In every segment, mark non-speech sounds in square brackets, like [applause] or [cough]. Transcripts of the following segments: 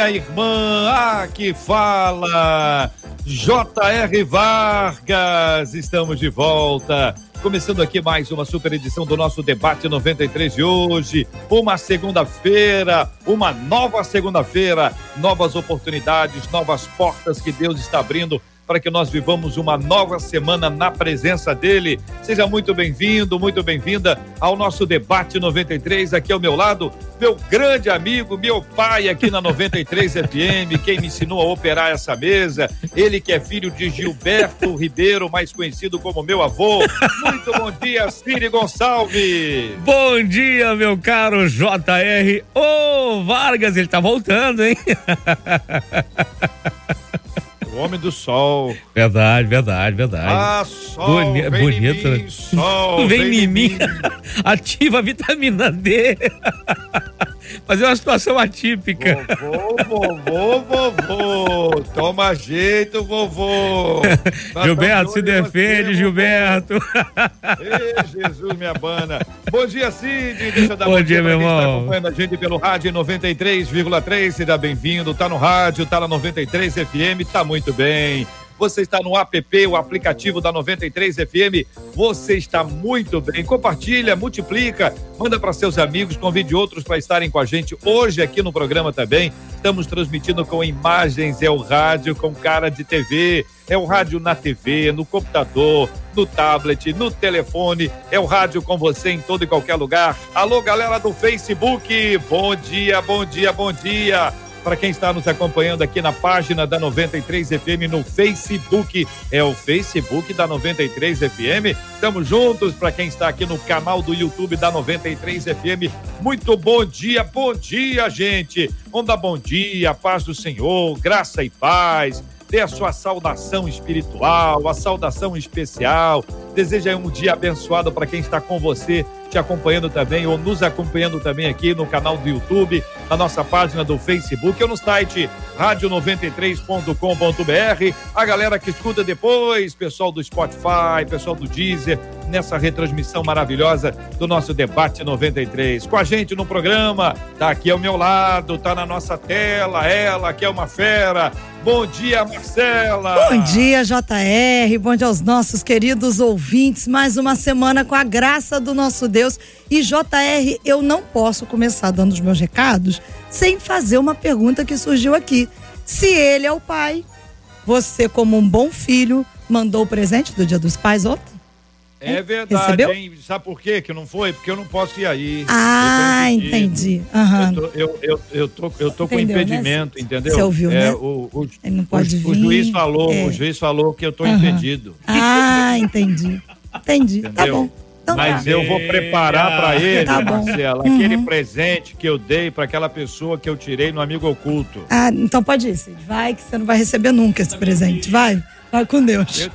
minha irmã. Ah, que fala. J.R. Vargas. Estamos de volta Começando aqui mais uma super edição do nosso debate 93 de hoje. Uma segunda-feira, uma nova segunda-feira, novas oportunidades, novas portas que Deus está abrindo para que nós vivamos uma nova semana na presença dele. Seja muito bem-vindo, muito bem-vinda ao nosso debate 93. Aqui ao meu lado, meu grande amigo, meu pai aqui na 93 [laughs] FM, quem me ensinou a operar essa mesa. Ele que é filho de Gilberto [laughs] Ribeiro, mais conhecido como meu avô. Muito bom dia, Ciri Gonçalves. Bom dia, meu caro JR. Ô, oh, Vargas, ele tá voltando, hein? [laughs] Homem do sol. Verdade, verdade, verdade. Ah, sol, Boni vem bonito. Em mim, né? sol, [laughs] vem, vem em mim. mim. [laughs] Ativa a vitamina D. [laughs] Fazer uma situação atípica. Vovô, vovô, vovô. Toma jeito, vovô. Gilberto, se defende, você, Gilberto. Ei, Jesus, minha bana. Bom dia, Cid. Deixa eu dar bom, bom dia, meu irmão. Está acompanhando a gente pelo rádio 93,3. Seja bem-vindo. Tá no rádio, tá na 93 FM, tá muito bem você está no app, o aplicativo da 93 FM, você está muito bem. Compartilha, multiplica, manda para seus amigos, convide outros para estarem com a gente hoje aqui no programa também. Estamos transmitindo com imagens, é o rádio com cara de TV, é o rádio na TV, no computador, no tablet, no telefone, é o rádio com você em todo e qualquer lugar. Alô, galera do Facebook, bom dia, bom dia, bom dia para quem está nos acompanhando aqui na página da 93 FM no Facebook. É o Facebook da 93 FM. Estamos juntos para quem está aqui no canal do YouTube da 93 FM. Muito bom dia, bom dia, gente. Dar bom dia, paz do Senhor, graça e paz dê a sua saudação espiritual, a saudação especial. Deseja um dia abençoado para quem está com você te acompanhando também ou nos acompanhando também aqui no canal do YouTube, na nossa página do Facebook ou no site radio93.com.br. A galera que escuta depois, pessoal do Spotify, pessoal do Deezer, nessa retransmissão maravilhosa do nosso debate 93. Com a gente no programa, tá aqui ao meu lado, tá na nossa tela, ela que é uma fera. Bom dia, Marcela. Bom dia, JR. Bom dia aos nossos queridos ouvintes. Mais uma semana com a graça do nosso Deus Deus. E JR, eu não posso começar dando os meus recados sem fazer uma pergunta que surgiu aqui. Se ele é o pai, você, como um bom filho, mandou o presente do Dia dos Pais ontem? É verdade, Recebeu? hein? Sabe por quê que não foi? Porque eu não posso ir aí. Ah, entendi. Uhum. Eu, tô, eu, eu, eu, tô, eu tô com né? impedimento, né? entendeu? Você ouviu, é, né? O, o, Ele não pode o, vir. o juiz falou, é. o juiz falou que eu tô uhum. impedido. Ah, entendi. Entendi. Tá bom. Então, Mas tá. eu vou preparar para ele, tá Marcela, uhum. aquele presente que eu dei para aquela pessoa que eu tirei no amigo oculto. Ah, então pode ir, Cid. Vai que você não vai receber nunca esse presente. Vai. Vai com Deus. Eu...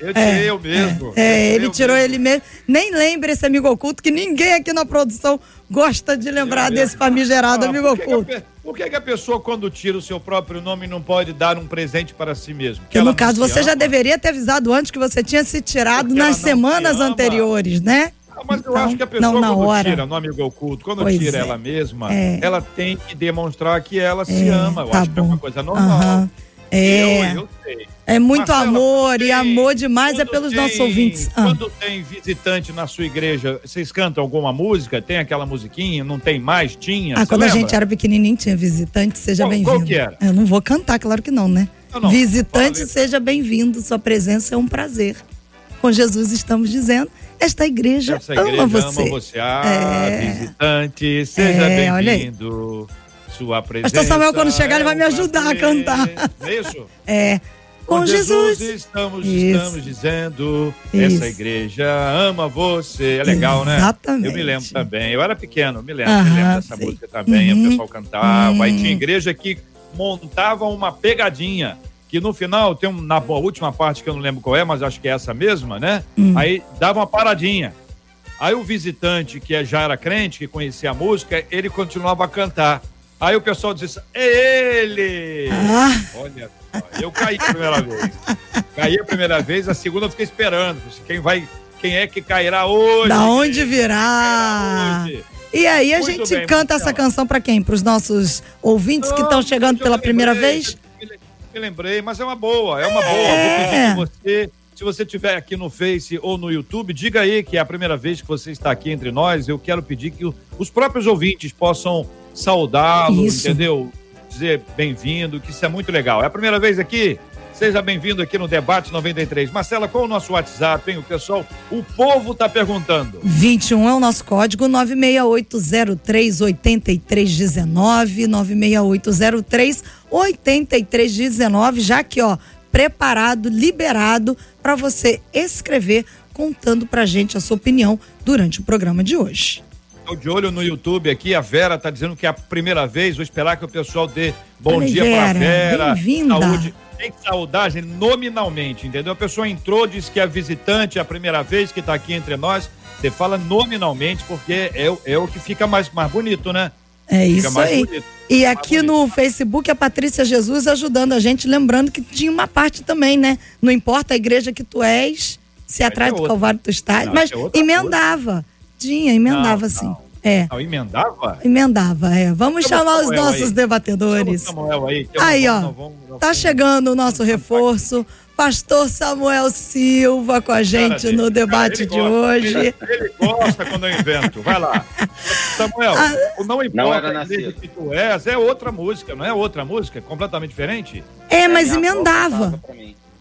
Eu tirei é, eu mesmo. É, é ele tirou mesmo. ele mesmo. Nem lembra esse amigo oculto, que ninguém aqui na produção gosta de lembrar desse famigerado ah, amigo oculto. Por que, que, a pessoa, quando tira o seu próprio nome, não pode dar um presente para si mesmo? Porque no caso, você ama. já deveria ter avisado antes que você tinha se tirado Porque nas semanas anteriores, né? Ah, mas então, eu acho que a pessoa, não, quando hora. tira no amigo oculto, quando pois tira é. ela mesma, é. ela tem que demonstrar que ela se é, ama. Eu tá acho bom. que é uma coisa normal. Uhum. É. Eu, eu sei. É muito Marcela, amor tem, e amor demais é pelos tem, nossos ouvintes. Ah. Quando tem visitante na sua igreja, vocês cantam alguma música? Tem aquela musiquinha? Não tem mais? Tinha? Ah, quando lembra? a gente era pequenininho tinha visitante, seja bem-vindo. Qual que era? Eu não vou cantar, claro que não, né? Não, não. Visitante, seja bem-vindo. Sua presença é um prazer. Com Jesus estamos dizendo esta igreja, Essa igreja ama você. Ama você. Ah, é... visitante, seja é, bem-vindo. Sua presença. Pastor Samuel, quando chegar, ele vai me ajudar a cantar. É isso? [laughs] É. Com, Jesus, Jesus, estamos, estamos dizendo, Isso. essa igreja ama você. É legal, Exatamente. né? Exatamente. Eu me lembro também. Eu era pequeno, me lembro, me lembro dessa música também. Uhum. O pessoal cantava. Uhum. Aí tinha igreja que montava uma pegadinha que no final tem um, na última parte que eu não lembro qual é, mas acho que é essa mesma, né? Hum. Aí dava uma paradinha. Aí o visitante, que é, já era crente, que conhecia a música, ele continuava a cantar. Aí o pessoal disse: É ele! Ah. Olha, só, eu caí a primeira vez. Caí a primeira vez, a segunda eu fiquei esperando. Quem vai, quem é que cairá hoje? Da onde virá? hoje? E aí a Muito gente bem, canta essa canção pra quem? Para os nossos ouvintes que estão Não, chegando pela me primeira lembrei, vez? Me, lembrei, mas é uma boa, é uma boa. É. Vou pedir que você, se você estiver aqui no Face ou no YouTube, diga aí que é a primeira vez que você está aqui entre nós. Eu quero pedir que os próprios ouvintes possam saudá-lo, entendeu? Dizer bem-vindo, que isso é muito legal. É a primeira vez aqui? Seja bem-vindo aqui no Debate 93. Marcela, qual é o nosso WhatsApp, hein? O pessoal, o povo tá perguntando. 21 é o nosso código 968038319, 968038319, já que ó, preparado, liberado para você escrever contando pra gente a sua opinião durante o programa de hoje. Tô de olho no YouTube aqui, a Vera tá dizendo que é a primeira vez, vou esperar que o pessoal dê bom Olha dia pra Vera, Vera. bem-vinda. Saúde. Tem saudade nominalmente, entendeu? A pessoa entrou, disse que é visitante, é a primeira vez que tá aqui entre nós. Você fala nominalmente, porque é, o- é o que fica mais, mais bonito, né? É Fica isso mais aí. bonito. E aqui no Facebook a Patrícia Jesus ajudando a gente, lembrando que tinha uma parte também, né? Não importa a igreja que tu és, se atrás é do. Calvário tu estás, mas é emendava. Tinha, emendava Não, sim. não. É, Não, emendava? emendava, é. Vamos Chama chamar os nossos aí. debatedores. Samuel aí. Aí, não ó, não não Tá chegando o nosso reforço, pastor Samuel Silva com a gente Cara, no debate ele de gosta, hoje. Ele, ele gosta quando eu invento. Vai lá. Samuel, Ah, o não Não importa a nascido. que tu és, é outra música, não é outra música? Completamente diferente? É, mas minha avó emendava.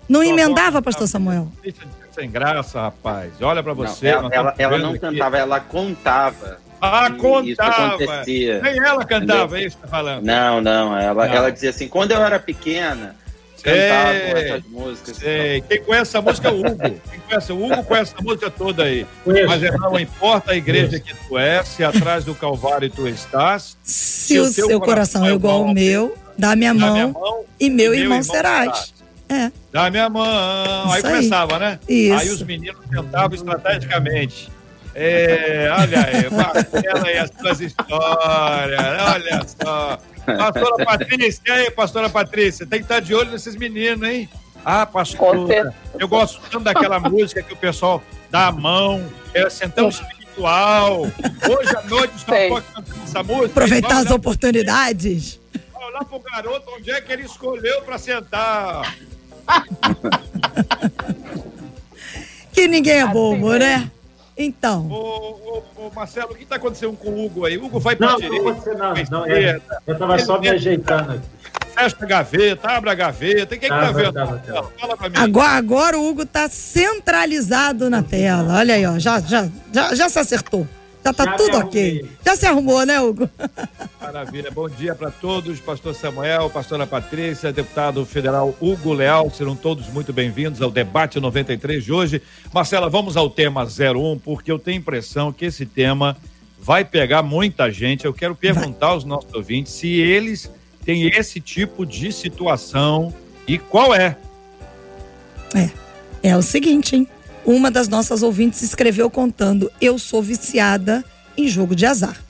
Não emendava, pastor Samuel? Deixa de sem graça, rapaz. Olha pra Não, você. ela, nós ela, estamos ela vendo não aqui. cantava, ela contava. Ah, que Isso contava. acontecia. Nem ela cantava, é isso que tá falando. Não, não, ela, Não. ela dizia assim, quando eu era pequena, Sei, cantavam essas músicas. Sei. Quem conhece essa música é o Hugo. Quem conhece o Hugo conhece essa música toda aí. Mas é, não importa a igreja que tu és, se atrás do Calvário tu estás, Se o seu coração é igual ao meu, dá minha dá mão, minha mão e meu e irmão serás. É. Dá minha mão. aí começava, né? Isso. Aí os meninos cantavam estrategicamente. É, olha aí, Marcela e as suas histórias, olha só. Pastora Patrícia, e aí, pastora Patrícia? Tem que estar de olho nesses meninos, hein? Ah, pastora, eu gosto tanto daquela música que o pessoal dá a mão, é assim, tão espiritual. Hoje à noite só pode cantar essa música. Aproveitar Vai as olhar- oportunidades. vai olhar pro garoto onde é que ele escolheu pra sentar. Que ninguém é Assim bobo, mesmo. né? Então, Ô, ô, ô, Marcelo, o que tá acontecendo com o Hugo aí? O Hugo vai pra Não, direita, não você não, não, é, eu tava só me ajeitando aqui. fecha a gaveta, abre a gaveta. O que, que tá Tava, vendo? tava? Fala pra mim. agora, agora o Hugo tá centralizado na tela. Olha aí, ó. Já, já, já, já se acertou. Já tá Já tudo ok. Já se arrumou, né, Hugo? [laughs] Maravilha. Bom dia para todos. Pastor Samuel, pastora Patrícia, deputado federal Hugo Leal. Serão todos muito bem-vindos ao debate 93 de hoje. Marcela, vamos ao tema 01, porque eu tenho a impressão que esse tema vai pegar muita gente. Eu quero perguntar aos nossos ouvintes se eles têm esse tipo de situação e qual é. É o seguinte, hein? Uma das nossas ouvintes escreveu contando: Eu sou viciada em jogo de azar.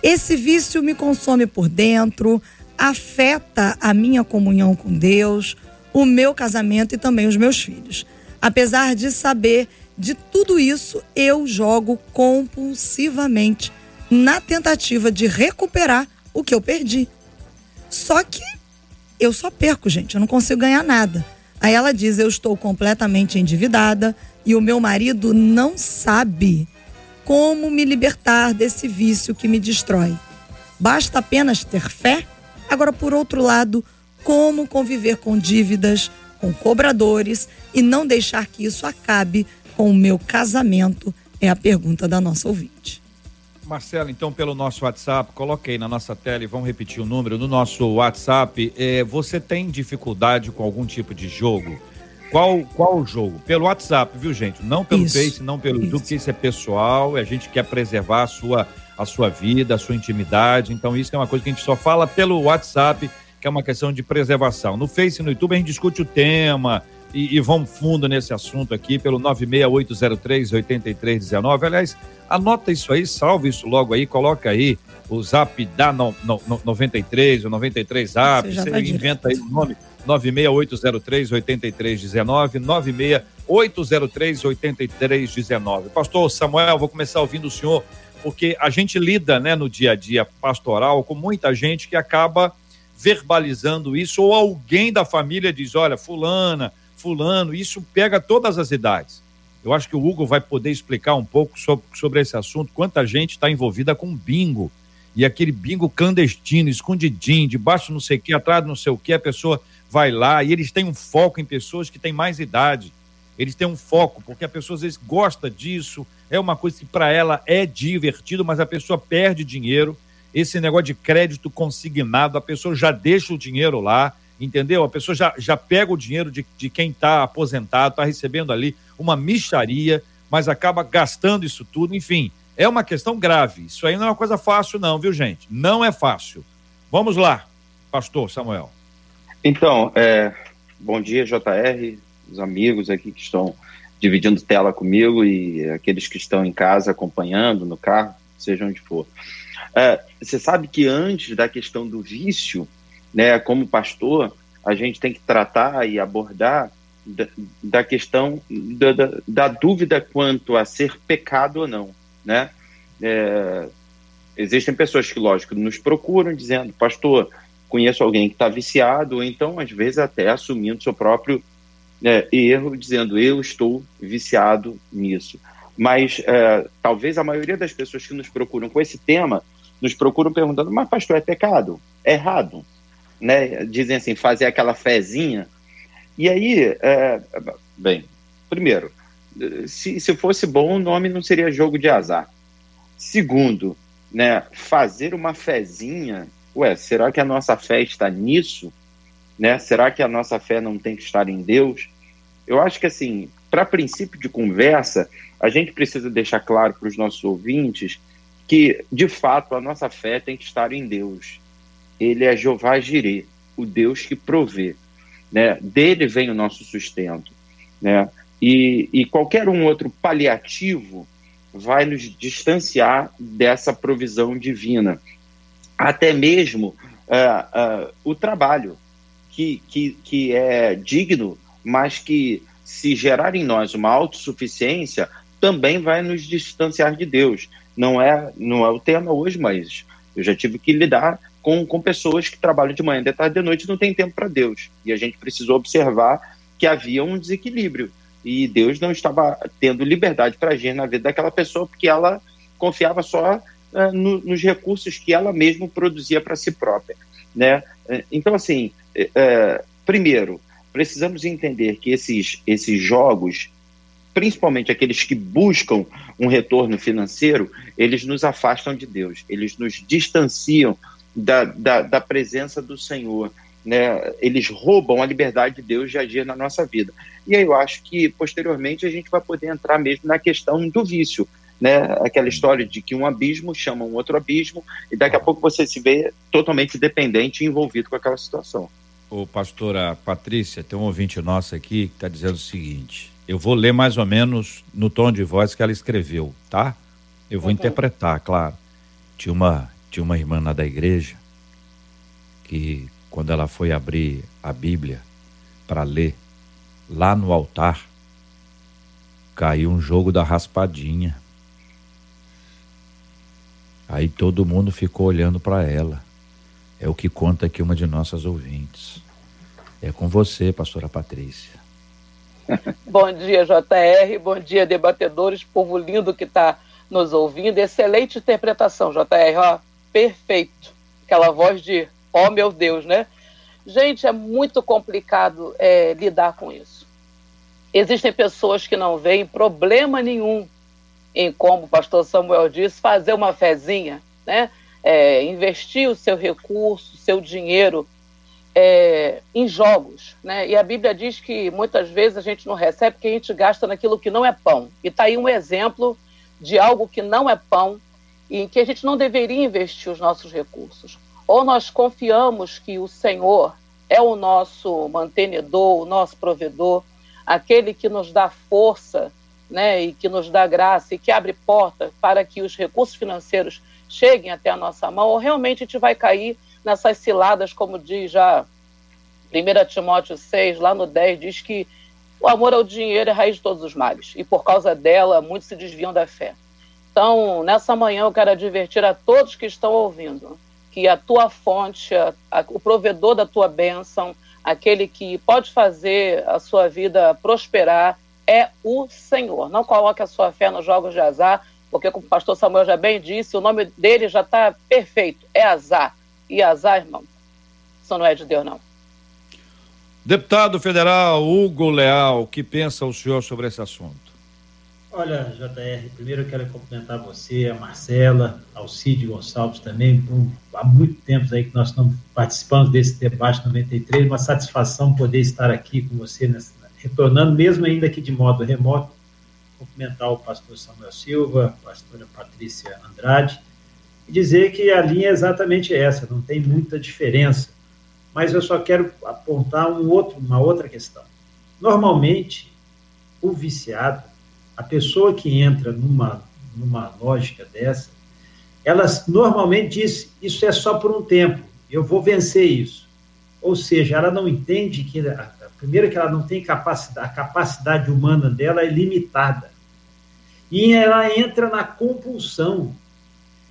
Esse vício me consome por dentro, afeta a minha comunhão com Deus, o meu casamento e também os meus filhos. Apesar de saber de tudo isso, eu jogo compulsivamente na tentativa de recuperar o que eu perdi. Só que eu só perco, gente, eu não consigo ganhar nada. Aí ela diz: Eu estou completamente endividada e o meu marido não sabe como me libertar desse vício que me destrói. Basta apenas ter fé? Agora, por outro lado, como conviver com dívidas, com cobradores e não deixar que isso acabe com o meu casamento? É a pergunta da nossa ouvinte. Marcelo, então, pelo nosso WhatsApp, coloquei na nossa tela e vamos repetir o número. No nosso WhatsApp, eh, você tem dificuldade com algum tipo de jogo? Qual, qual o jogo? Pelo WhatsApp, viu, gente? Não pelo Isso, Face, não pelo YouTube, isso. porque isso é pessoal. A gente quer preservar a sua, a sua vida, a sua intimidade. Então, isso é uma coisa que a gente só fala pelo WhatsApp, que que é uma questão de preservação. No Face e no YouTube a gente discute o tema e, e vamos fundo nesse assunto aqui pelo 96803-8319. Aliás, anota isso aí, salve isso logo aí, coloca aí o zap da no, no, no 93, o 93 zap, você, você inventa aí o nome 96803-8319, 96803-8319. Pastor Samuel, vou começar ouvindo o senhor, porque a gente lida né, no dia a dia pastoral com muita gente que acaba verbalizando isso, ou alguém da família diz: olha, Fulana, Fulano, isso pega todas as idades. Eu acho que o Hugo vai poder explicar um pouco sobre, sobre esse assunto, quanta gente está envolvida com bingo. E aquele bingo clandestino, escondidinho, debaixo não sei o que, atrás não sei o que, a pessoa vai lá e eles têm um foco em pessoas que têm mais idade. Eles têm um foco, porque a pessoa às vezes gosta disso, é uma coisa que para ela é divertido, mas a pessoa perde dinheiro. Esse negócio de crédito consignado, a pessoa já deixa o dinheiro lá, entendeu? A pessoa já, já pega o dinheiro de, de quem está aposentado, está recebendo ali uma micharia, mas acaba gastando isso tudo, enfim. É uma questão grave. Isso aí não é uma coisa fácil, não, viu, gente? Não é fácil. Vamos lá, pastor Samuel. Então, é, bom dia, JR, os amigos aqui que estão dividindo tela comigo e aqueles que estão em casa acompanhando, no carro, seja onde for. É, você sabe que antes da questão do vício, né, como pastor, a gente tem que tratar e abordar da, da questão da, da, da, dúvida quanto a ser pecado ou não, né? É, existem pessoas que, lógico, nos procuram dizendo, pastor, conheço alguém que está viciado, ou então, às vezes, até assumindo seu próprio é, erro, dizendo eu estou viciado nisso. Mas é, talvez a maioria das pessoas que nos procuram com esse tema nos procuram perguntando: mas, pastor, é pecado? É errado? Né? Dizem assim, fazer aquela fezinha. E aí, é, bem, primeiro, se, se fosse bom, o nome não seria jogo de azar. Segundo, né, fazer uma fezinha ué, será que a nossa fé está nisso? Né? Será que a nossa fé não tem que estar em Deus? Eu acho que, assim, para princípio de conversa, a gente precisa deixar claro para os nossos ouvintes que, de fato, a nossa fé tem que estar em Deus. Ele é Jeová Jireh, o Deus que provê. Né? Dele vem o nosso sustento. Né? E, e qualquer um outro paliativo vai nos distanciar dessa provisão divina até mesmo uh, uh, o trabalho, que, que, que é digno, mas que, se gerar em nós uma autossuficiência, também vai nos distanciar de Deus. Não é, não é o tema hoje, mas eu já tive que lidar com, com pessoas que trabalham de manhã, de tarde, de noite, não tem tempo para Deus. E a gente precisou observar que havia um desequilíbrio. E Deus não estava tendo liberdade para agir na vida daquela pessoa, porque ela confiava só uh, no, nos recursos que ela mesma produzia para si própria. Né? É, então, assim, uh, primeiro, precisamos entender que esses, esses jogos, principalmente aqueles que buscam um retorno financeiro, eles nos afastam de Deus, eles nos distanciam da, da, da presença do Senhor. Né, eles roubam a liberdade de Deus de agir na nossa vida. E aí eu acho que posteriormente a gente vai poder entrar mesmo na questão do vício né, aquela história de que um abismo chama um outro abismo e daqui a pouco você se vê totalmente dependente e envolvido com aquela situação. Ô, pastora Patrícia, tem um ouvinte nosso aqui que está dizendo o seguinte: eu vou ler mais ou menos no tom de voz que ela escreveu, tá? Eu vou uhum. interpretar, claro. Tinha uma, tinha uma irmã lá da igreja que, quando ela foi abrir a Bíblia para ler, lá no altar, caiu um jogo da raspadinha. Aí todo mundo ficou olhando para ela. É o que conta aqui uma de nossas ouvintes. É com você, pastora Patrícia. [laughs] bom dia, JR. Bom dia, debatedores. Povo lindo que está nos ouvindo. Excelente interpretação, JR. Ó, perfeito. Aquela voz de, ó oh, meu Deus, né? Gente, é muito complicado é, lidar com isso. Existem pessoas que não veem problema nenhum em como o pastor Samuel disse, fazer uma fezinha, né? É, investir o seu recurso, o seu dinheiro é, em jogos. Né? E a Bíblia diz que muitas vezes a gente não recebe porque a gente gasta naquilo que não é pão. E está aí um exemplo de algo que não é pão e em que a gente não deveria investir os nossos recursos. Ou nós confiamos que o Senhor é o nosso mantenedor, o nosso provedor, aquele que nos dá força, né, e que nos dá graça e que abre porta para que os recursos financeiros cheguem até a nossa mão, ou realmente a gente vai cair nessas ciladas, como diz já 1 Timóteo 6, lá no 10, diz que o amor ao dinheiro é a raiz de todos os males, e por causa dela muitos se desviam da fé. Então, nessa manhã eu quero advertir a todos que estão ouvindo que a tua fonte, a, a, o provedor da tua bênção, aquele que pode fazer a sua vida prosperar, é o Senhor. Não coloque a sua fé nos jogos de azar, porque, como o pastor Samuel já bem disse, o nome dele já está perfeito, é azar. E azar, irmão, isso não é de Deus, não. Deputado federal Hugo Leal, o que pensa o senhor sobre esse assunto? Olha, JR, primeiro eu quero cumprimentar você, a Marcela, ao Cid Gonçalves também. Há muito tempo aí que nós estamos participando desse debate 93, uma satisfação poder estar aqui com você, nessa, retornando, mesmo ainda aqui de modo remoto. Cumprimentar o pastor Samuel Silva, a pastora Patrícia Andrade, e dizer que a linha é exatamente essa, não tem muita diferença. Mas eu só quero apontar um outro, uma outra questão. Normalmente, o viciado a pessoa que entra numa, numa lógica dessa, ela normalmente diz: Isso é só por um tempo, eu vou vencer isso. Ou seja, ela não entende que, primeiro, que ela não tem capacidade, a capacidade humana dela é limitada. E ela entra na compulsão.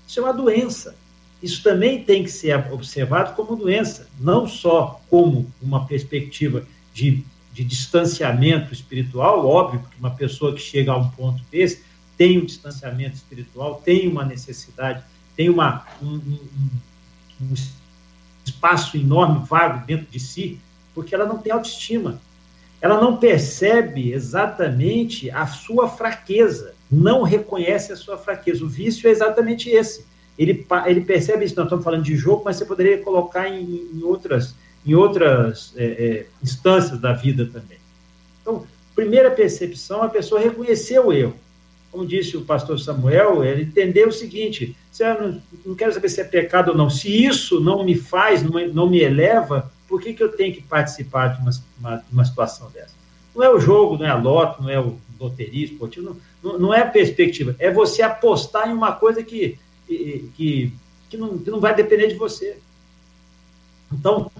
Isso é uma doença. Isso também tem que ser observado como doença, não só como uma perspectiva de de distanciamento espiritual, óbvio, porque uma pessoa que chega a um ponto desse tem um distanciamento espiritual, tem uma necessidade, tem uma, um, um, um espaço enorme, vago dentro de si, porque ela não tem autoestima. Ela não percebe exatamente a sua fraqueza, não reconhece a sua fraqueza. O vício é exatamente esse. Ele, ele percebe isso. Nós estamos falando de jogo, mas você poderia colocar em, em outras em outras é, é, instâncias da vida também. Então, primeira percepção, a pessoa reconhecer o erro. Como disse o pastor Samuel, ele entendeu o seguinte: se eu não, não quero saber se é pecado ou não, se isso não me faz, não, não me eleva, por que, que eu tenho que participar de uma, uma, uma situação dessa? Não é o jogo, não é a loto, não é o loteria esportivo, não, não é a perspectiva, é você apostar em uma coisa que, que, que, não, que não vai depender de você. Então,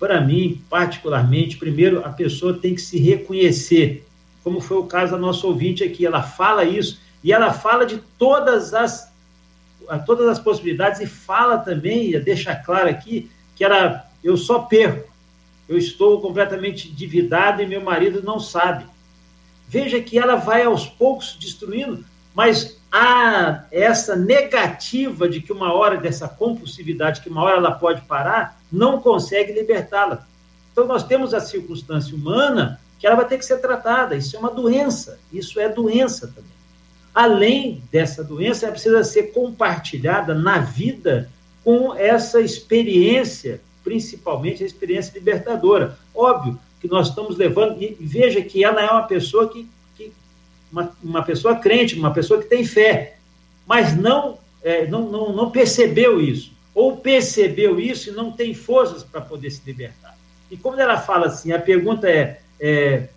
para mim, particularmente, primeiro a pessoa tem que se reconhecer, como foi o caso da nossa ouvinte aqui, ela fala isso e ela fala de todas as todas as possibilidades e fala também, deixa claro aqui que ela eu só perco. Eu estou completamente endividado e meu marido não sabe. Veja que ela vai aos poucos destruindo, mas há essa negativa de que uma hora dessa compulsividade, que uma hora ela pode parar, não consegue libertá-la. Então, nós temos a circunstância humana que ela vai ter que ser tratada. Isso é uma doença. Isso é doença também. Além dessa doença, ela precisa ser compartilhada na vida com essa experiência, principalmente a experiência libertadora. Óbvio que nós estamos levando, e veja que ela é uma pessoa que, uma, uma pessoa crente, uma pessoa que tem fé, mas não, é, não, não, não percebeu isso ou percebeu isso e não tem forças para poder se libertar. E quando ela fala assim, a pergunta é, é,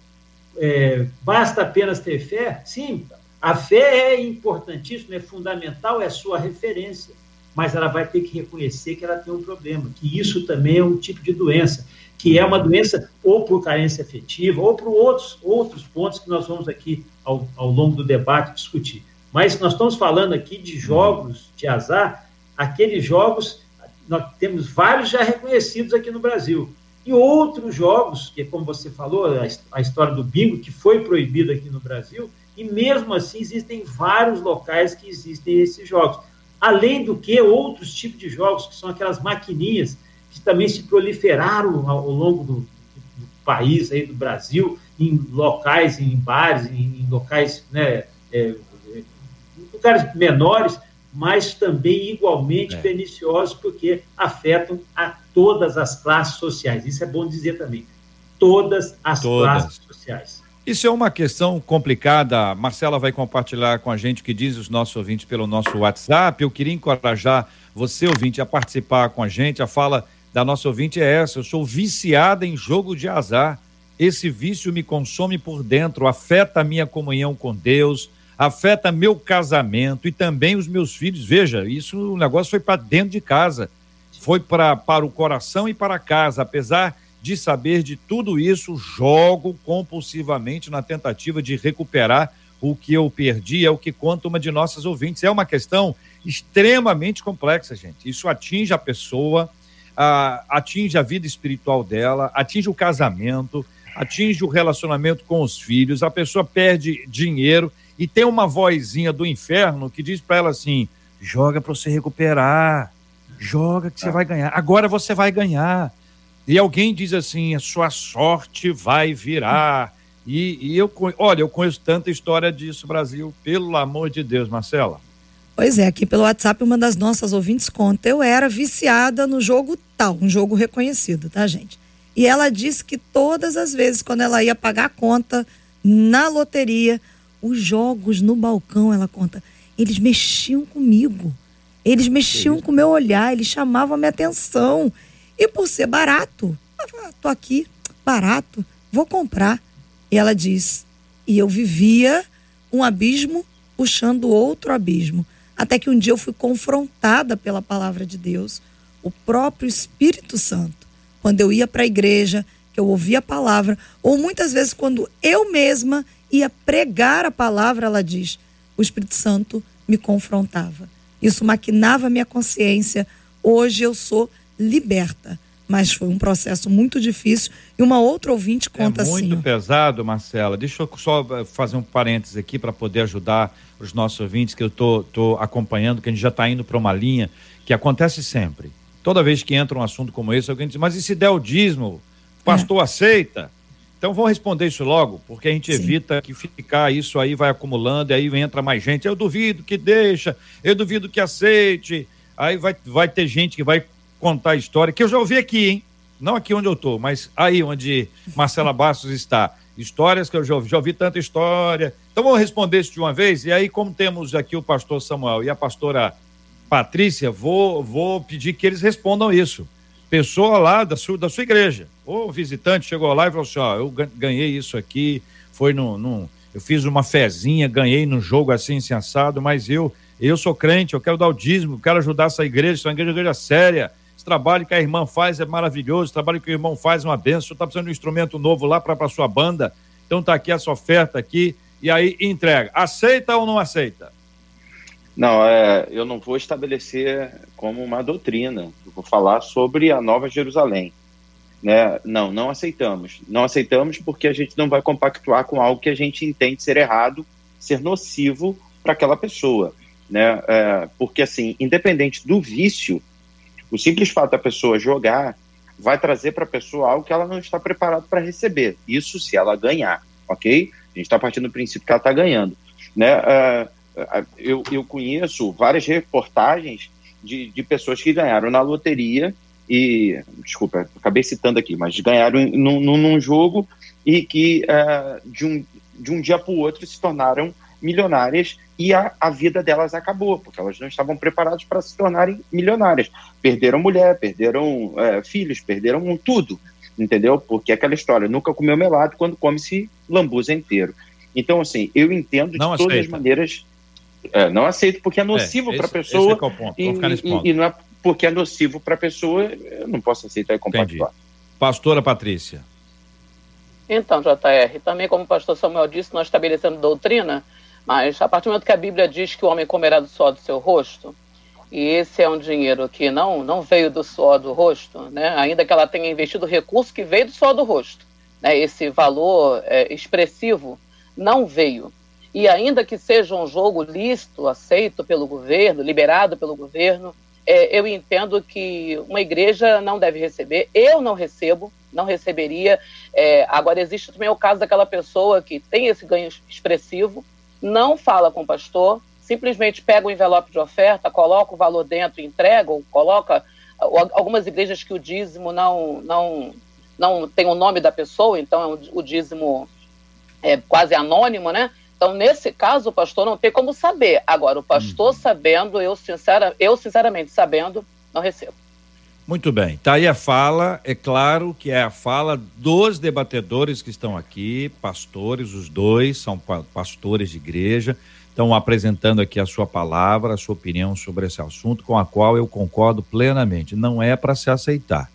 é, basta apenas ter fé? Sim, a fé é importantíssima, é fundamental, é sua referência, mas ela vai ter que reconhecer que ela tem um problema, que isso também é um tipo de doença, que é uma doença ou por carência afetiva, ou por outros, outros pontos que nós vamos aqui, ao, ao longo do debate, discutir. Mas nós estamos falando aqui de jogos de azar aqueles jogos, nós temos vários já reconhecidos aqui no Brasil. E outros jogos, que como você falou, a história do bingo, que foi proibido aqui no Brasil, e mesmo assim existem vários locais que existem esses jogos. Além do que, outros tipos de jogos, que são aquelas maquininhas, que também se proliferaram ao, longo do, do país, aí do Brasil, em locais, em bares, em, em locais, né, é, lugares menores, mas também igualmente é. perniciosos, porque afetam a todas as classes sociais. Isso é bom dizer também. Todas as todas. classes sociais. Isso é uma questão complicada. Marcela vai compartilhar com a gente o que diz os nossos ouvintes pelo nosso WhatsApp. Eu queria encorajar você, ouvinte, a participar com a gente. A fala da nossa ouvinte é essa: eu sou viciada em jogo de azar. Esse vício me consome por dentro, afeta a minha comunhão com Deus, afeta meu casamento e também os meus filhos. Veja, isso o negócio foi para dentro de casa, foi pra, para o coração e para casa. Apesar de saber de tudo isso, jogo compulsivamente na tentativa de recuperar o que eu perdi, é o que conta uma de nossas ouvintes. É uma questão extremamente complexa, gente. Isso atinge a pessoa, a, atinge a vida espiritual dela, atinge o casamento, atinge o relacionamento com os filhos, a pessoa perde dinheiro e tem uma vozinha do inferno que diz para ela assim: joga para você recuperar, joga que você vai ganhar. Agora você vai ganhar e alguém diz assim: a sua sorte vai virar. E, e eu, olha, eu conheço tanta história disso, Brasil, pelo amor de Deus, Marcela. Pois é, aqui pelo WhatsApp uma das nossas ouvintes conta. Eu era viciada no jogo tal, um jogo reconhecido, tá, gente? E ela disse que todas as vezes, quando ela ia pagar a conta na loteria, os jogos no balcão, ela conta, eles mexiam comigo. Eles mexiam com o meu olhar, eles chamavam a minha atenção. E por ser barato, ah, tô aqui, barato, vou comprar. E ela diz: e eu vivia um abismo puxando outro abismo. Até que um dia eu fui confrontada pela palavra de Deus, o próprio Espírito Santo. Quando eu ia para a igreja, que eu ouvia a palavra, ou muitas vezes quando eu mesma ia pregar a palavra, ela diz: o Espírito Santo me confrontava. Isso maquinava minha consciência. Hoje eu sou liberta. Mas foi um processo muito difícil. E uma outra ouvinte conta assim. É muito assim, pesado, Marcela. Deixa eu só eh, fazer um parênteses aqui para poder ajudar os nossos ouvintes que eu tô, tô acompanhando, que a gente já está indo para uma linha que acontece sempre. Toda vez que entra um assunto como esse, alguém diz, mas e se der o dízimo? O pastor é. aceita? Então vamos responder isso logo, porque a gente Sim. evita que ficar isso aí vai acumulando e aí entra mais gente. Eu duvido que deixa, eu duvido que aceite. Aí vai, vai ter gente que vai contar a história, que eu já ouvi aqui, hein? Não aqui onde eu estou, mas aí onde Marcela [laughs] Bastos está. Histórias que eu já ouvi, já ouvi tanta história. Então vamos responder isso de uma vez. E aí, como temos aqui o pastor Samuel e a pastora Patrícia, vou, vou pedir que eles respondam isso. Pessoa lá da sua, da sua igreja, ou visitante chegou lá e falou assim: ó, eu ganhei isso aqui, foi no, no eu fiz uma fezinha, ganhei num jogo assim, sensado, mas eu eu sou crente, eu quero dar o dízimo, quero ajudar essa igreja, essa igreja, é uma igreja séria, esse trabalho que a irmã faz é maravilhoso, esse trabalho que o irmão faz é uma benção. Está precisando de um instrumento novo lá para a sua banda. Então está aqui essa oferta aqui e aí entrega. Aceita ou não aceita? Não, é, eu não vou estabelecer como uma doutrina. Eu vou falar sobre a Nova Jerusalém. Né? Não, não aceitamos. Não aceitamos porque a gente não vai compactuar com algo que a gente entende ser errado, ser nocivo para aquela pessoa. Né? É, porque, assim, independente do vício, o simples fato da pessoa jogar vai trazer para a pessoa algo que ela não está preparada para receber. Isso se ela ganhar, ok? A gente está partindo do princípio que ela está ganhando. Né? Uh, eu, eu conheço várias reportagens de, de pessoas que ganharam na loteria e, desculpa, acabei citando aqui, mas ganharam num, num jogo e que uh, de, um, de um dia para o outro se tornaram milionárias e a, a vida delas acabou, porque elas não estavam preparadas para se tornarem milionárias. Perderam mulher, perderam é, filhos, perderam tudo, entendeu? Porque é aquela história, nunca comeu melado quando come-se lambuza inteiro. Então, assim, eu entendo não de todas as maneiras. É, não aceito porque é nocivo é, para a pessoa. Esse é, é o ponto. E, ficar nesse ponto. E, e não é porque é nocivo para a pessoa, eu não posso aceitar e compactuar. Pastora Patrícia. Então, JR, também como o pastor Samuel disse, nós estabelecendo doutrina, mas a partir do momento que a Bíblia diz que o homem comerá do suor do seu rosto, e esse é um dinheiro que não, não veio do suor do rosto, né? ainda que ela tenha investido recurso que veio do suor do rosto, né? esse valor é, expressivo não veio. E ainda que seja um jogo lícito, aceito pelo governo, liberado pelo governo, é, eu entendo que uma igreja não deve receber, eu não recebo, não receberia. É, agora, existe também o caso daquela pessoa que tem esse ganho expressivo, não fala com o pastor, simplesmente pega o envelope de oferta, coloca o valor dentro e entrega, ou coloca algumas igrejas que o dízimo não não não tem o nome da pessoa, então é o dízimo é quase anônimo, né? Então, nesse caso, o pastor não tem como saber. Agora, o pastor hum. sabendo, eu, sincera, eu sinceramente sabendo, não recebo. Muito bem. Tá aí a fala, é claro que é a fala dos debatedores que estão aqui, pastores, os dois são pastores de igreja, estão apresentando aqui a sua palavra, a sua opinião sobre esse assunto, com a qual eu concordo plenamente. Não é para se aceitar.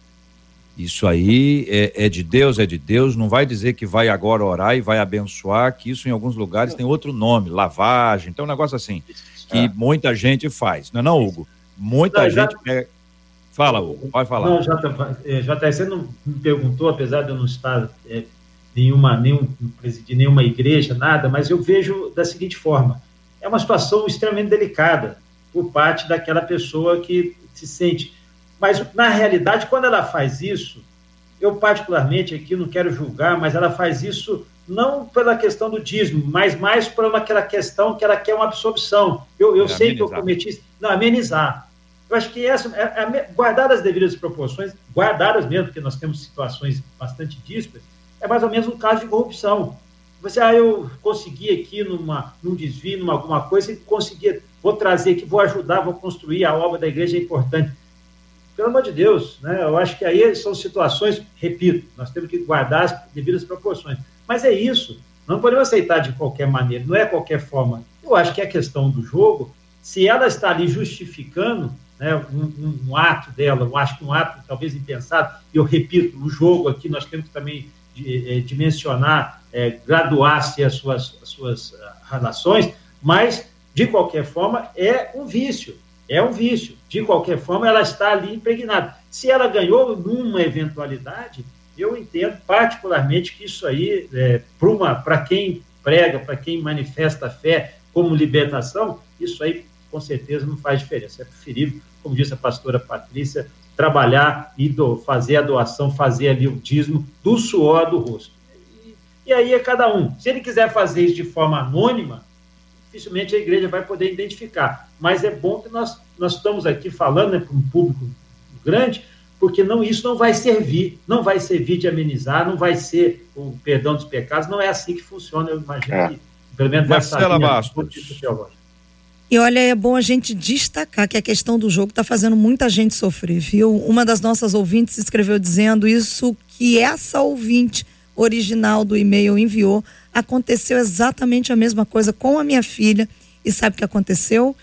Isso aí é, é, de Deus, é de Deus. Não vai dizer que vai agora orar e vai abençoar, que isso em alguns lugares tem outro nome, lavagem. Então, um negócio assim, que é. muita gente faz, não é não, Hugo? Muita não, gente já... pega Fala, Hugo, pode falar. Não, Jota, é, você não me perguntou, apesar de eu não estar é, nenhuma, nenhum, presidir nenhuma igreja, nada, mas eu vejo da seguinte forma: é uma situação extremamente delicada por parte daquela pessoa que se sente. Mas, na realidade, quando ela faz isso, eu particularmente aqui não quero julgar, mas ela faz isso não pela questão do dízimo, mas mais por aquela questão que ela quer uma absorção. Eu, eu é sei amenizar. que eu cometi. Não, amenizar. Eu acho que essa, é, é, guardar as devidas proporções, guardadas mesmo, porque nós temos situações bastante díspares, é mais ou menos um caso de corrupção. Você, ah, eu consegui aqui numa, num desvio, numa alguma coisa, e consegui, vou trazer aqui, vou ajudar, vou construir a obra da igreja é importante. Pelo amor de Deus, né? eu acho que aí são situações, repito, nós temos que guardar as devidas proporções. Mas é isso, não podemos aceitar de qualquer maneira, não é qualquer forma. Eu acho que a questão do jogo, se ela está ali justificando, né, um, um, ato dela, eu acho que um ato talvez impensado, e eu repito, o jogo aqui nós temos também é, dimensionar, é, graduar-se as suas, as suas uh, relações, mas, de qualquer forma, é um vício, é um vício. De qualquer forma, ela está ali impregnada. Se ela ganhou numa eventualidade, eu entendo particularmente que isso aí, é, para quem prega, para quem manifesta a fé como libertação, isso aí com certeza não faz diferença. É preferível como disse a pastora Patrícia, trabalhar e do, fazer a doação, fazer ali o dízimo do suor do rosto. E, e, aí é cada um. Se ele quiser fazer isso de forma anônima, dificilmente a igreja vai poder identificar. Mas é bom que nós, nós estamos aqui falando né, para um público grande, porque não isso não vai servir, não vai servir de amenizar, não vai ser o perdão dos pecados, não é assim que funciona, eu imagino é. que, pelo menos Marcela Bastos. E olha, é bom a gente destacar que a questão do jogo está fazendo muita gente sofrer, viu? Uma das nossas ouvintes escreveu dizendo isso que essa ouvinte original do e-mail enviou aconteceu exatamente a mesma coisa com a minha filha e sabe o que aconteceu?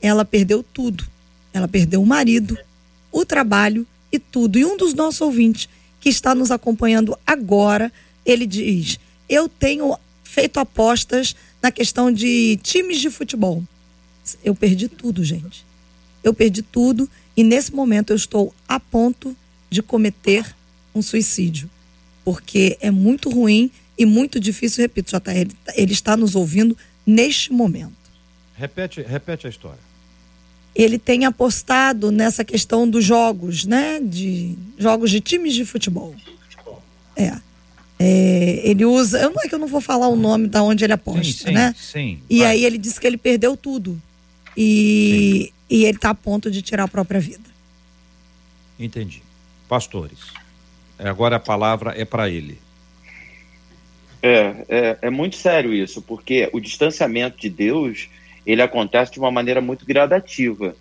Ela perdeu tudo. Ela perdeu o marido, o trabalho e tudo. E um dos nossos ouvintes que está nos acompanhando agora, ele diz: "Eu tenho feito apostas na questão de times de futebol eu perdi tudo, gente. Eu perdi tudo e nesse momento eu estou a ponto de cometer um suicídio. Porque é muito ruim e muito difícil, repito, JR, ele, ele está nos ouvindo neste momento. Repete, repete a história. Ele tem apostado nessa questão dos jogos, né? De jogos de times de futebol. É. É, ele usa. Eu não é que eu não vou falar o nome da onde ele aposta, sim, sim, né? Sim. E vai. aí ele disse que ele perdeu tudo e, e ele está a ponto de tirar a própria vida. Entendi. Pastores, agora a palavra é para ele. É, é, é, muito sério isso, porque o distanciamento de Deus ele acontece de uma maneira muito gradativa.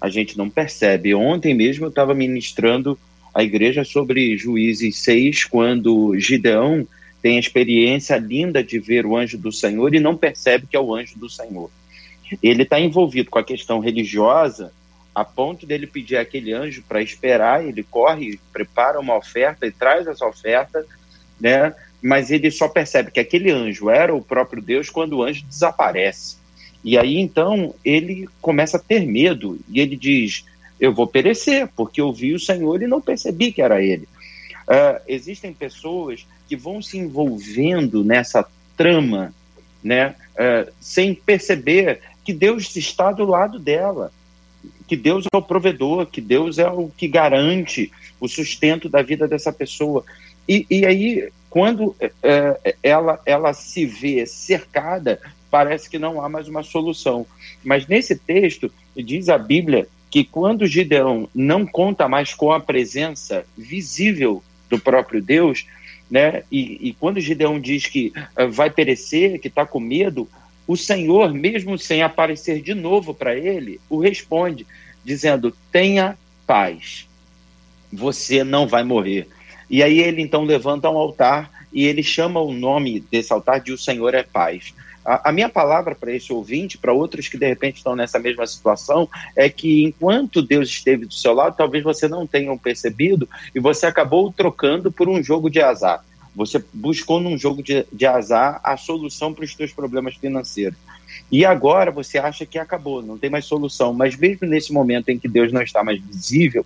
A gente não percebe. Ontem mesmo eu estava ministrando a igreja sobre Juízes 6, quando Gideão tem a experiência linda de ver o anjo do Senhor e não percebe que é o anjo do Senhor ele está envolvido com a questão religiosa a ponto dele pedir aquele anjo para esperar, ele corre, prepara uma oferta e traz essa oferta, né? Mas ele só percebe que aquele anjo era o próprio Deus quando o anjo desaparece. E aí então ele começa a ter medo e ele diz: Eu vou perecer, porque eu vi o Senhor e não percebi que era ele. Uh, existem pessoas que vão se envolvendo nessa trama, né, uh, sem perceber que Deus está do lado dela, que Deus é o provedor, que Deus é o que garante o sustento da vida dessa pessoa. E, e aí, quando é, é, ela, ela se vê cercada, parece que não há mais uma solução. Mas nesse texto, diz a Bíblia que quando Gideão não conta mais com a presença visível do próprio Deus, né? E, e quando Gideão diz que uh, vai perecer, que está com medo, o Senhor, mesmo sem aparecer de novo para ele, o responde, dizendo: tenha paz, você não vai morrer. E aí ele então levanta um altar e ele chama o nome desse altar de O Senhor é Paz. A, a minha palavra para esse ouvinte, para outros que de repente estão nessa mesma situação, é que enquanto Deus esteve do seu lado, talvez você não tenha percebido e você acabou trocando por um jogo de azar. Você buscou num jogo de, de azar a solução para os seus problemas financeiros. E agora você acha que acabou, não tem mais solução. Mas mesmo nesse momento em que Deus não está mais visível,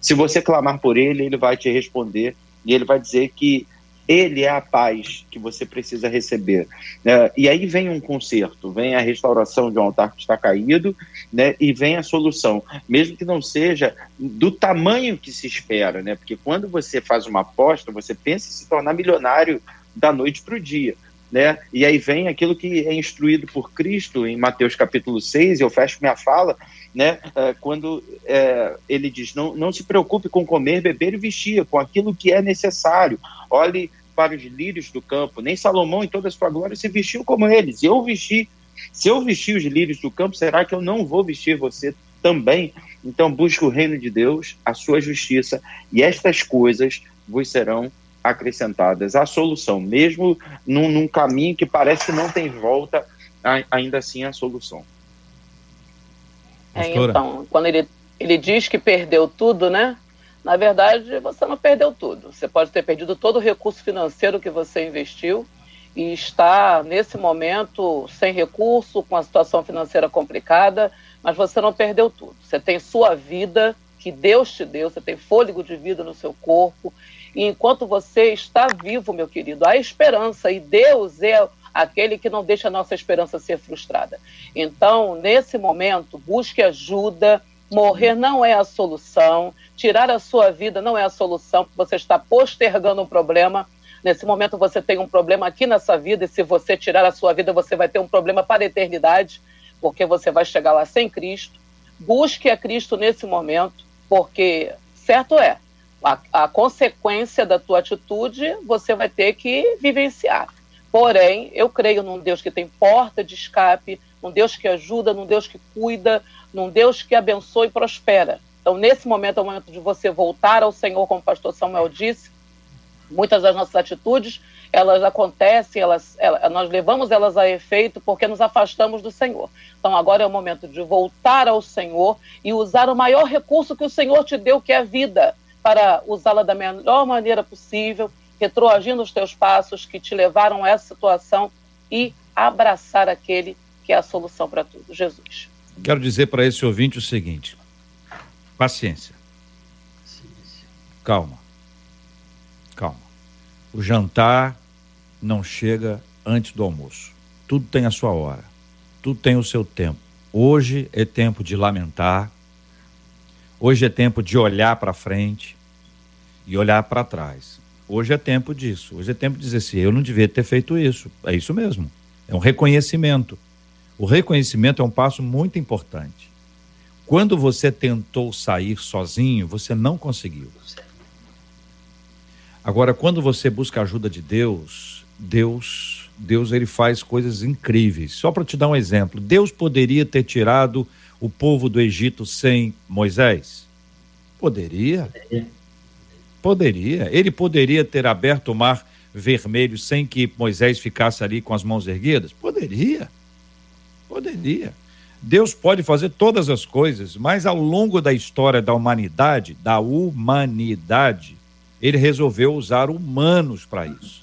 se você clamar por Ele, Ele vai te responder e Ele vai dizer que ele é a paz que você precisa receber. É, e aí vem um conserto, vem a restauração de um altar que está caído, né, e vem a solução, mesmo que não seja do tamanho que se espera, né, porque quando você faz uma aposta, você pensa em se tornar milionário da noite para o dia. Né? E aí vem aquilo que é instruído por Cristo em Mateus capítulo 6, eu fecho minha fala, né? É, quando é, ele diz: não, não se preocupe com comer, beber e vestir, com aquilo que é necessário. Olhe para os lírios do campo. Nem Salomão, em toda a sua glória, se vestiu como eles. Eu vesti. Se eu vestir os lírios do campo, será que eu não vou vestir você também? Então, busque o reino de Deus, a sua justiça, e estas coisas vos serão acrescentadas. A solução, mesmo num, num caminho que parece que não tem volta, ainda assim a solução. É, então, quando ele, ele diz que perdeu tudo, né? Na verdade, você não perdeu tudo. Você pode ter perdido todo o recurso financeiro que você investiu e está, nesse momento, sem recurso, com a situação financeira complicada, mas você não perdeu tudo. Você tem sua vida que Deus te deu, você tem fôlego de vida no seu corpo. E enquanto você está vivo, meu querido, há esperança e Deus é aquele que não deixa a nossa esperança ser frustrada. Então, nesse momento, busque ajuda, Morrer não é a solução, tirar a sua vida não é a solução, você está postergando um problema. Nesse momento você tem um problema aqui nessa vida, e se você tirar a sua vida, você vai ter um problema para a eternidade, porque você vai chegar lá sem Cristo. Busque a Cristo nesse momento, porque certo é, a, a consequência da tua atitude você vai ter que vivenciar. Porém, eu creio num Deus que tem porta de escape, num Deus que ajuda, num Deus que cuida, num Deus que abençoa e prospera. Então, nesse momento é o momento de você voltar ao Senhor, como o pastor Samuel disse. Muitas das nossas atitudes, elas acontecem, elas, elas, nós levamos elas a efeito porque nos afastamos do Senhor. Então, agora é o momento de voltar ao Senhor e usar o maior recurso que o Senhor te deu, que é a vida, para usá-la da melhor maneira possível, retroagindo os teus passos que te levaram a essa situação e abraçar aquele que é a solução para tudo, Jesus. Quero dizer para esse ouvinte o seguinte: paciência. Calma. Calma. O jantar não chega antes do almoço. Tudo tem a sua hora. Tudo tem o seu tempo. Hoje é tempo de lamentar. Hoje é tempo de olhar para frente e olhar para trás. Hoje é tempo disso. Hoje é tempo de dizer assim: eu não devia ter feito isso. É isso mesmo. É um reconhecimento. O reconhecimento é um passo muito importante. Quando você tentou sair sozinho, você não conseguiu. Agora, quando você busca a ajuda de Deus, Deus, Deus ele faz coisas incríveis. Só para te dar um exemplo, Deus poderia ter tirado o povo do Egito sem Moisés? Poderia. Poderia. Ele poderia ter aberto o mar vermelho sem que Moisés ficasse ali com as mãos erguidas? Poderia. Poderia. Deus pode fazer todas as coisas, mas ao longo da história da humanidade, da humanidade, ele resolveu usar humanos para isso.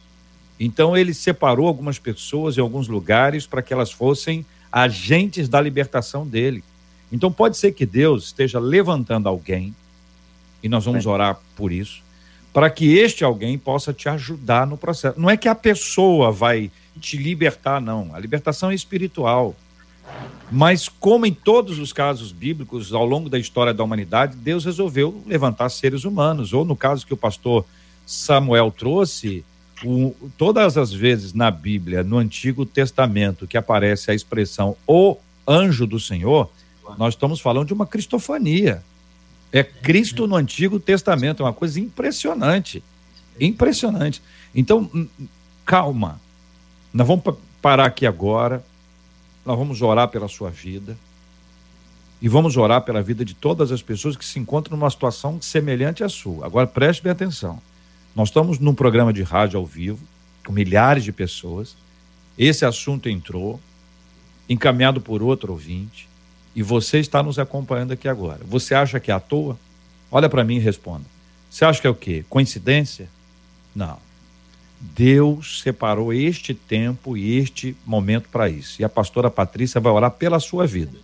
Então ele separou algumas pessoas em alguns lugares para que elas fossem agentes da libertação dele. Então pode ser que Deus esteja levantando alguém, e nós vamos orar por isso, para que este alguém possa te ajudar no processo. Não é que a pessoa vai te libertar, não. A libertação é espiritual. Mas, como em todos os casos bíblicos ao longo da história da humanidade, Deus resolveu levantar seres humanos. Ou no caso que o pastor Samuel trouxe, o, todas as vezes na Bíblia, no Antigo Testamento, que aparece a expressão o anjo do Senhor, nós estamos falando de uma cristofania. É Cristo no Antigo Testamento, é uma coisa impressionante. Impressionante. Então, calma. Nós vamos parar aqui agora. Nós vamos orar pela sua vida. E vamos orar pela vida de todas as pessoas que se encontram numa situação semelhante à sua. Agora preste bem atenção. Nós estamos num programa de rádio ao vivo, com milhares de pessoas. Esse assunto entrou, encaminhado por outro ouvinte, e você está nos acompanhando aqui agora. Você acha que é à toa? Olha para mim e responda. Você acha que é o quê? Coincidência? Não. Deus separou este tempo e este momento para isso. E a pastora Patrícia vai orar pela sua vida.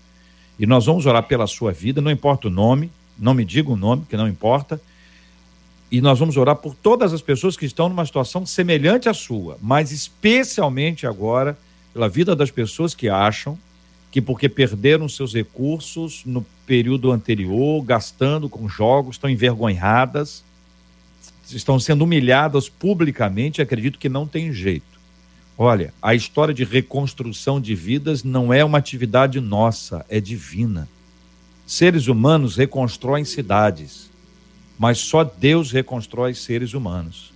E nós vamos orar pela sua vida, não importa o nome, não me diga o nome, que não importa. E nós vamos orar por todas as pessoas que estão numa situação semelhante à sua, mas especialmente agora pela vida das pessoas que acham que porque perderam seus recursos no período anterior, gastando com jogos, estão envergonhadas, estão sendo humilhadas publicamente, acredito que não tem jeito. Olha, a história de reconstrução de vidas não é uma atividade nossa, é divina. Seres humanos reconstroem cidades, mas só Deus reconstrói seres humanos.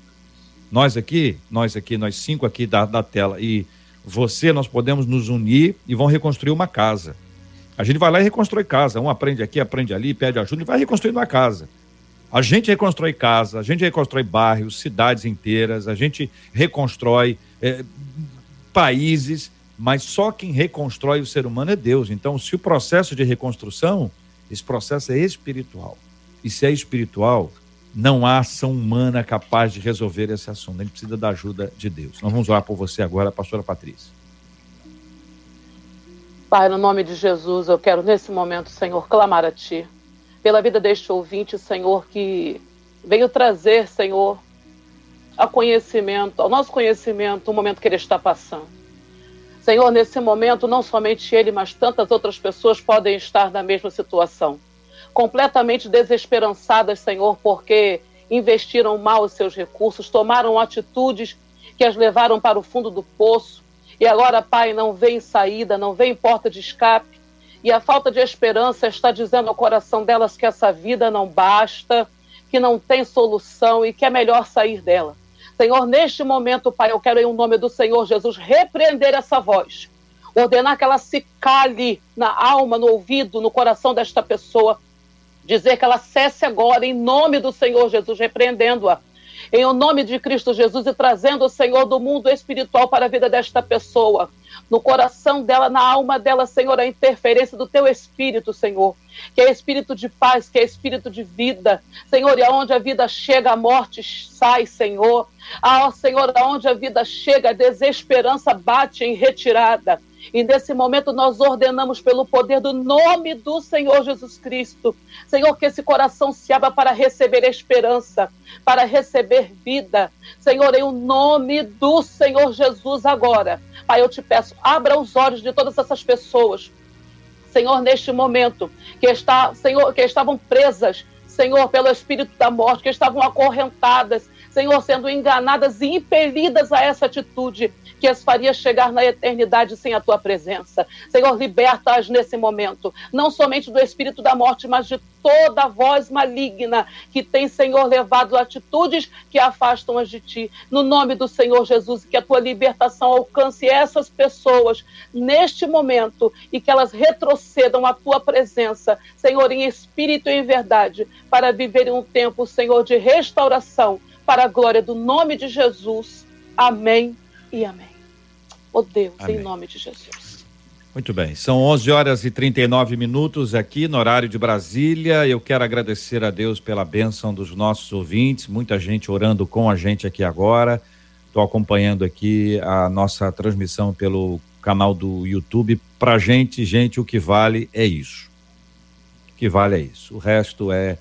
Nós aqui, nós aqui, nós cinco aqui da, da tela e você, nós podemos nos unir e vão reconstruir uma casa. A gente vai lá e reconstrói casa. Um aprende aqui, aprende ali, pede ajuda e vai reconstruindo uma casa. A gente reconstrói casa, a gente reconstrói bairros, cidades inteiras, a gente reconstrói é, países, mas só quem reconstrói o ser humano é Deus. Então, se o processo de reconstrução, esse processo é espiritual. E se é espiritual, não há ação humana capaz de resolver esse assunto. Gente precisa da ajuda de Deus. Nós vamos orar por você agora, pastora Patrícia. Pai, no nome de Jesus, eu quero nesse momento, Senhor, clamar a Ti pela vida deste ouvinte, Senhor, que veio trazer, Senhor, ao conhecimento, ao nosso conhecimento, o momento que ele está passando. Senhor, nesse momento, não somente ele, mas tantas outras pessoas podem estar na mesma situação completamente desesperançadas, Senhor, porque investiram mal os seus recursos, tomaram atitudes que as levaram para o fundo do poço. E agora, Pai, não vem saída, não vem porta de escape. E a falta de esperança está dizendo ao coração delas que essa vida não basta, que não tem solução e que é melhor sair dela. Senhor, neste momento, Pai, eu quero, em nome do Senhor Jesus, repreender essa voz. Ordenar que ela se cale na alma, no ouvido, no coração desta pessoa dizer que ela cesse agora, em nome do Senhor Jesus, repreendendo-a. Em o nome de Cristo Jesus e trazendo o Senhor do mundo espiritual para a vida desta pessoa. No coração dela, na alma dela, Senhor, a interferência do teu espírito, Senhor. Que é espírito de paz, que é espírito de vida. Senhor, e aonde a vida chega, a morte sai, Senhor. Ah, Senhor, aonde a vida chega, a desesperança bate em retirada. E nesse momento nós ordenamos pelo poder do nome do Senhor Jesus Cristo, Senhor, que esse coração se abra para receber esperança, para receber vida. Senhor, em o nome do Senhor Jesus agora. Pai, eu te peço, abra os olhos de todas essas pessoas. Senhor, neste momento, que está, Senhor, que estavam presas, Senhor, pelo espírito da morte, que estavam acorrentadas, Senhor, sendo enganadas e impelidas a essa atitude que as faria chegar na eternidade sem a tua presença. Senhor, liberta-as nesse momento, não somente do espírito da morte, mas de toda voz maligna que tem, Senhor, levado atitudes que afastam-as de ti. No nome do Senhor Jesus, que a tua libertação alcance essas pessoas neste momento e que elas retrocedam à tua presença, Senhor, em espírito e em verdade, para viverem um tempo, Senhor, de restauração para a glória do nome de Jesus. Amém e amém. Oh Deus, amém. em nome de Jesus. Muito bem, são 11 horas e 39 minutos aqui no horário de Brasília. Eu quero agradecer a Deus pela bênção dos nossos ouvintes, muita gente orando com a gente aqui agora. Estou acompanhando aqui a nossa transmissão pelo canal do YouTube. Para gente, gente, o que vale é isso. O que vale é isso. O resto é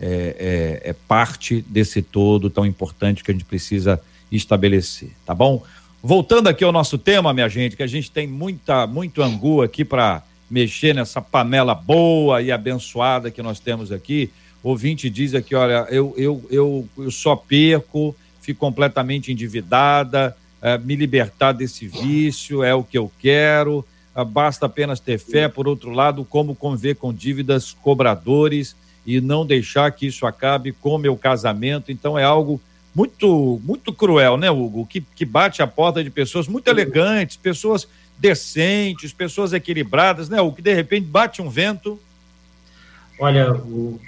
é, é, é parte desse todo tão importante que a gente precisa estabelecer, tá bom? Voltando aqui ao nosso tema, minha gente, que a gente tem muita, muito angu aqui para mexer nessa panela boa e abençoada que nós temos aqui. O ouvinte diz aqui: olha, eu, eu, eu, eu só perco, fico completamente endividada, é, me libertar desse vício é o que eu quero, é, basta apenas ter fé. Por outro lado, como conviver com dívidas, cobradores e não deixar que isso acabe com o meu casamento. Então é algo muito, muito cruel, né, Hugo? Que, que bate a porta de pessoas muito elegantes, pessoas decentes, pessoas equilibradas, né? O que de repente bate um vento. Olha, o,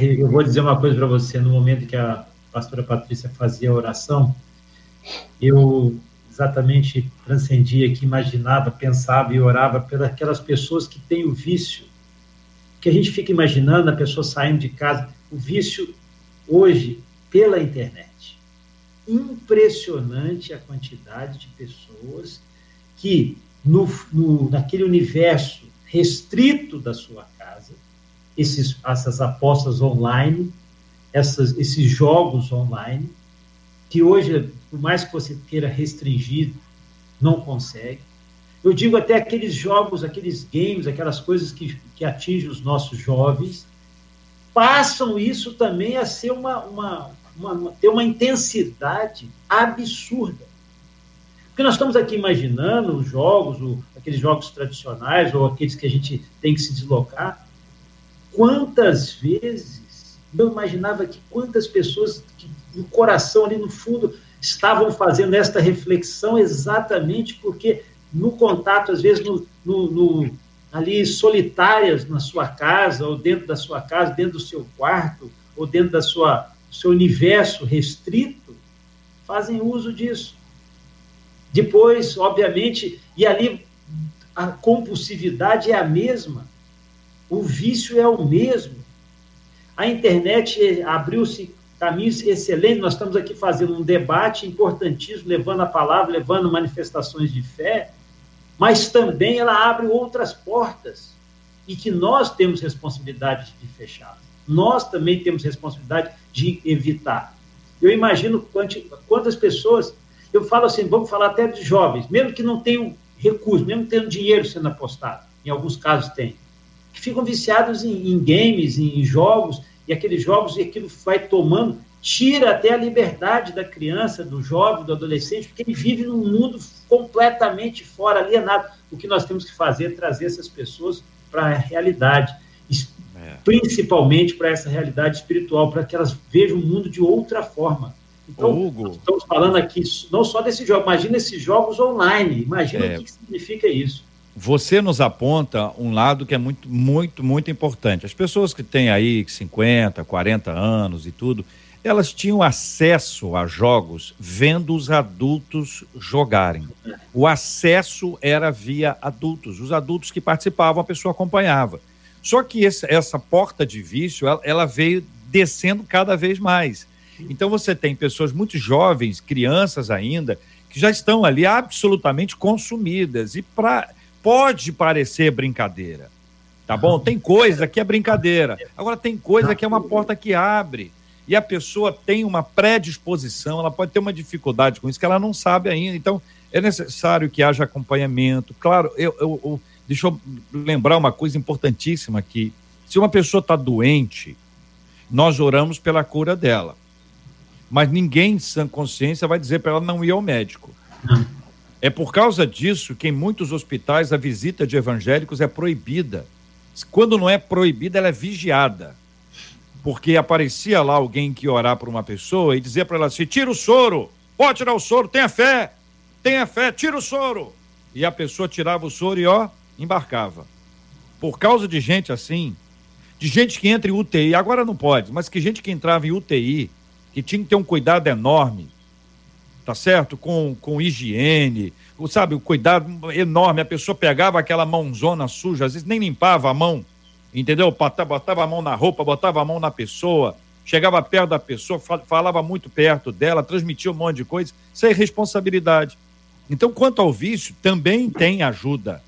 eu vou dizer uma coisa para você. No momento que a pastora Patrícia fazia a oração, eu exatamente transcendia que imaginava, pensava e orava pelas aquelas pessoas que têm o vício. Que a gente fica imaginando a pessoa saindo de casa, o vício hoje pela internet. Impressionante a quantidade de pessoas que no, no, naquele universo restrito da sua casa, esses, essas apostas online, essas, esses jogos online, que hoje, por mais que você queira restringir, não consegue. Eu digo até aqueles jogos, aqueles games, aquelas coisas que, que atingem os nossos jovens, passam isso também a ser uma, uma, uma, ter uma intensidade absurda. Porque nós estamos aqui imaginando os jogos, aqueles jogos tradicionais, ou aqueles que a gente tem que se deslocar. Quantas vezes eu imaginava que quantas pessoas que, no coração, ali no fundo, estavam fazendo esta reflexão exatamente porque no contato, às vezes, no, no, no, ali solitárias na sua casa, ou dentro da sua casa, dentro do seu quarto, ou dentro da sua, seu universo restrito, fazem uso disso. Depois, obviamente, e ali a compulsividade é a mesma, o vício é o mesmo. A internet abriu-se caminhos excelentes, nós estamos aqui fazendo um debate importantíssimo, levando a palavra, levando manifestações de fé, mas também ela abre outras portas e que nós temos responsabilidade de fechar. Nós também temos responsabilidade de evitar. Eu imagino quantas pessoas eu falo assim, vamos falar até de jovens, mesmo que não tenham recursos, mesmo tendo dinheiro sendo apostado, em alguns casos tem, que ficam viciados em, em games, em, em jogos, e aqueles jogos, e aquilo vai tomando, tira até a liberdade da criança, do jovem, do adolescente, porque ele vive num mundo completamente fora, alienado. O que nós temos que fazer é trazer essas pessoas para a realidade, é. principalmente para essa realidade espiritual, para que elas vejam o mundo de outra forma. Então, Hugo. estamos falando aqui não só desse jogo, imagina esses jogos online, imagina é, o que significa isso. Você nos aponta um lado que é muito, muito, muito importante. As pessoas que têm aí 50, 40 anos e tudo, elas tinham acesso a jogos vendo os adultos jogarem. O acesso era via adultos. Os adultos que participavam, a pessoa acompanhava. Só que esse, essa porta de vício, ela, ela veio descendo cada vez mais. Então você tem pessoas muito jovens, crianças ainda, que já estão ali absolutamente consumidas. E pra, pode parecer brincadeira, tá bom? Tem coisa que é brincadeira. Agora tem coisa que é uma porta que abre. E a pessoa tem uma predisposição, ela pode ter uma dificuldade com isso que ela não sabe ainda. Então é necessário que haja acompanhamento. Claro, eu, eu, eu deixa eu lembrar uma coisa importantíssima aqui. Se uma pessoa está doente, nós oramos pela cura dela mas ninguém, sem consciência, vai dizer para ela não ir ao médico. É por causa disso que em muitos hospitais a visita de evangélicos é proibida. Quando não é proibida, ela é vigiada. Porque aparecia lá alguém que orar por uma pessoa e dizia para ela assim: tira o soro, pode tirar o soro, tenha fé, tenha fé, tira o soro. E a pessoa tirava o soro e ó, embarcava. Por causa de gente assim, de gente que entra em UTI, agora não pode, mas que gente que entrava em UTI que tinha que ter um cuidado enorme, tá certo? Com, com higiene, sabe, o cuidado enorme. A pessoa pegava aquela mãozona suja, às vezes nem limpava a mão, entendeu? Botava a mão na roupa, botava a mão na pessoa, chegava perto da pessoa, falava muito perto dela, transmitia um monte de coisa. Isso é irresponsabilidade. Então, quanto ao vício, também tem ajuda.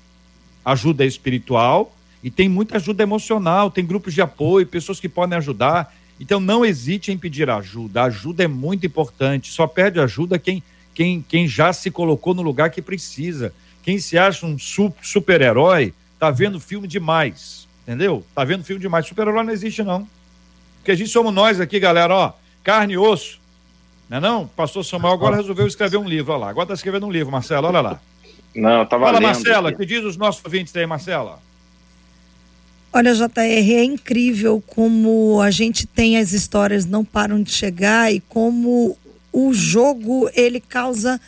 Ajuda espiritual e tem muita ajuda emocional, tem grupos de apoio, pessoas que podem ajudar. Então não hesite em pedir ajuda. A ajuda é muito importante. Só pede ajuda quem, quem, quem já se colocou no lugar que precisa. Quem se acha um super-herói tá vendo filme demais. Entendeu? Tá vendo filme demais. Super-herói não existe, não. Porque a gente somos nós aqui, galera, ó. Carne e osso. Não é não? Pastor Samuel agora resolveu escrever um livro, olha lá. Agora tá escrevendo um livro, Marcelo, olha lá. Não, tava Fala, Marcela, que diz os nossos ouvintes aí, Marcela. Olha, JR, é incrível como a gente tem as histórias não param de chegar e como o jogo ele causa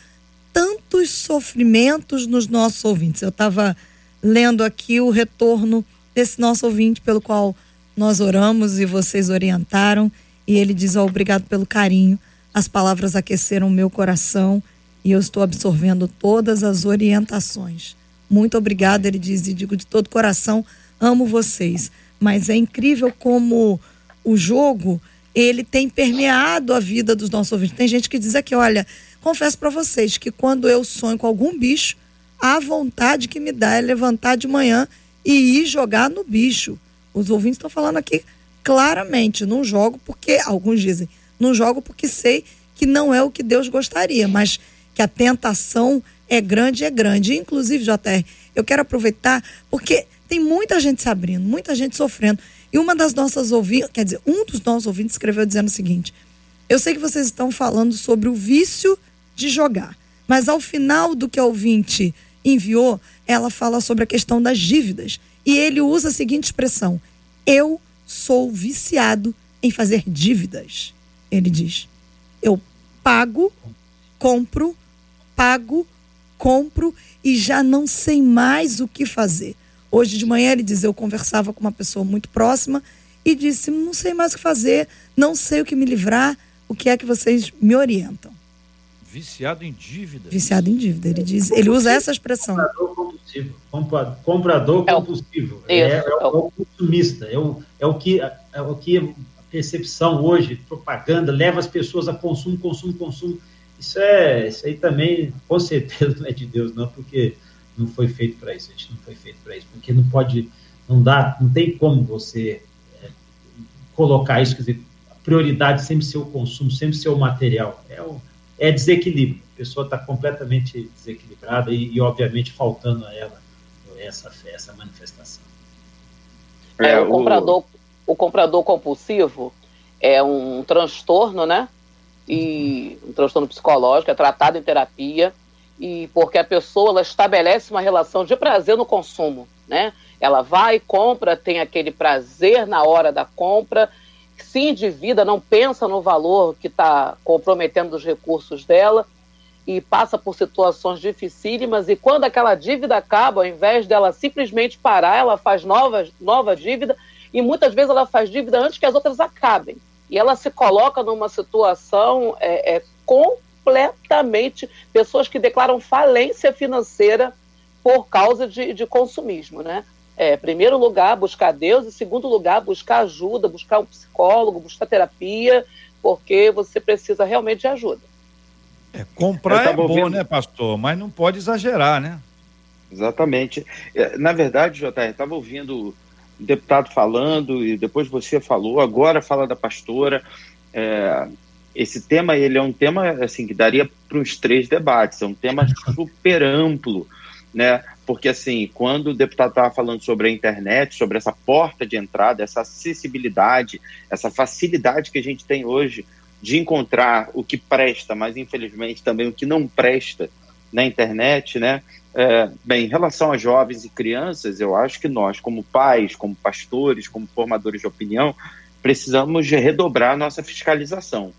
tantos sofrimentos nos nossos ouvintes. Eu estava lendo aqui o retorno desse nosso ouvinte pelo qual nós oramos e vocês orientaram e ele diz: oh, "Obrigado pelo carinho. As palavras aqueceram o meu coração e eu estou absorvendo todas as orientações. Muito obrigado", ele diz e digo de todo coração amo vocês. Mas é incrível como o jogo ele tem permeado a vida dos nossos ouvintes. Tem gente que diz aqui, olha, confesso para vocês que quando eu sonho com algum bicho, a vontade que me dá é levantar de manhã e ir jogar no bicho. Os ouvintes estão falando aqui claramente, não jogo porque alguns dizem, não jogo porque sei que não é o que Deus gostaria, mas que a tentação é grande, é grande. Inclusive, JR, eu quero aproveitar porque tem muita gente se abrindo, muita gente sofrendo. E uma das nossas ouvintes, quer dizer, um dos nossos ouvintes escreveu dizendo o seguinte: Eu sei que vocês estão falando sobre o vício de jogar, mas ao final do que a ouvinte enviou, ela fala sobre a questão das dívidas. E ele usa a seguinte expressão: Eu sou viciado em fazer dívidas. Ele diz: Eu pago, compro, pago, compro e já não sei mais o que fazer. Hoje de manhã ele diz: Eu conversava com uma pessoa muito próxima e disse: Não sei mais o que fazer, não sei o que me livrar, o que é que vocês me orientam? Viciado em dívida. Viciado em dívida, ele diz. Ele usa essa expressão. Comprador compulsivo. Comprador compulsivo. É, é, é, o consumista. É o, é o que é o que a percepção hoje, propaganda, leva as pessoas a consumo, consumo, consumo. Isso é, isso aí também, com certeza, [laughs] não é de Deus, não, porque não foi feito para isso, a gente não foi feito para isso, porque não pode, não dá, não tem como você é, colocar isso, quer dizer, a prioridade sempre ser o consumo, sempre ser o material, é, o, é desequilíbrio, a pessoa está completamente desequilibrada e, e, obviamente, faltando a ela essa fé, essa manifestação. É, o, comprador, o comprador compulsivo é um transtorno, né? E um transtorno psicológico, é tratado em terapia, e porque a pessoa ela estabelece uma relação de prazer no consumo, né? Ela vai, compra, tem aquele prazer na hora da compra, se endivida, não pensa no valor que está comprometendo os recursos dela e passa por situações dificílimas e quando aquela dívida acaba, ao invés dela simplesmente parar, ela faz nova, nova dívida e muitas vezes ela faz dívida antes que as outras acabem. E ela se coloca numa situação é, é, com completamente pessoas que declaram falência financeira por causa de, de consumismo, né? É, primeiro lugar, buscar Deus, e segundo lugar, buscar ajuda, buscar um psicólogo, buscar terapia, porque você precisa realmente de ajuda. É, comprar é bom, ouvindo... né, pastor? Mas não pode exagerar, né? Exatamente. É, na verdade, JR, estava ouvindo deputado falando, e depois você falou, agora fala da pastora. É, esse tema ele é um tema assim que daria para uns três debates, é um tema super amplo, né? Porque assim, quando o deputado estava falando sobre a internet, sobre essa porta de entrada, essa acessibilidade, essa facilidade que a gente tem hoje de encontrar o que presta, mas infelizmente também o que não presta na internet, né? É, bem, em relação a jovens e crianças, eu acho que nós, como pais, como pastores, como formadores de opinião, precisamos redobrar a nossa fiscalização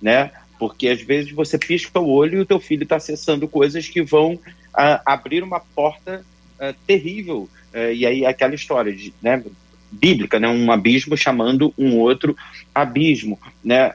né? Porque às vezes você pisca o olho e o teu filho está acessando coisas que vão uh, abrir uma porta uh, terrível. Uh, e aí aquela história de, né, bíblica, né? Um abismo chamando um outro abismo, né?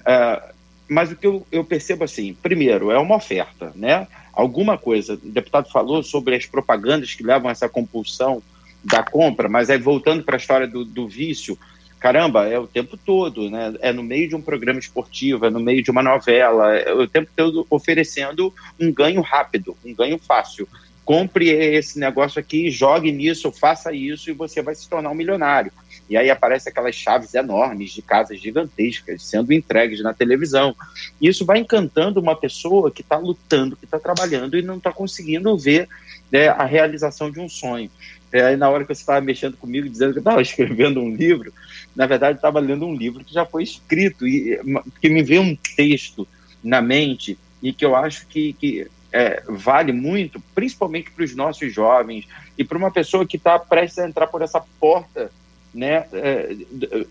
mas o que eu, eu percebo assim, primeiro, é uma oferta, né? Alguma coisa, o deputado falou sobre as propagandas que levam a essa compulsão da compra, mas aí voltando para a história do, do vício, caramba, é o tempo todo, né? É no meio de um programa esportivo, é no meio de uma novela, é o tempo todo oferecendo um ganho rápido, um ganho fácil. Compre esse negócio aqui, jogue nisso, faça isso e você vai se tornar um milionário. E aí aparecem aquelas chaves enormes de casas gigantescas sendo entregues na televisão. Isso vai encantando uma pessoa que está lutando, que está trabalhando e não está conseguindo ver né, a realização de um sonho. É, aí na hora que você estava mexendo comigo, dizendo que estava [laughs] escrevendo um livro, na verdade estava lendo um livro que já foi escrito, e que me veio um texto na mente e que eu acho que, que é, vale muito, principalmente para os nossos jovens e para uma pessoa que está prestes a entrar por essa porta né, é,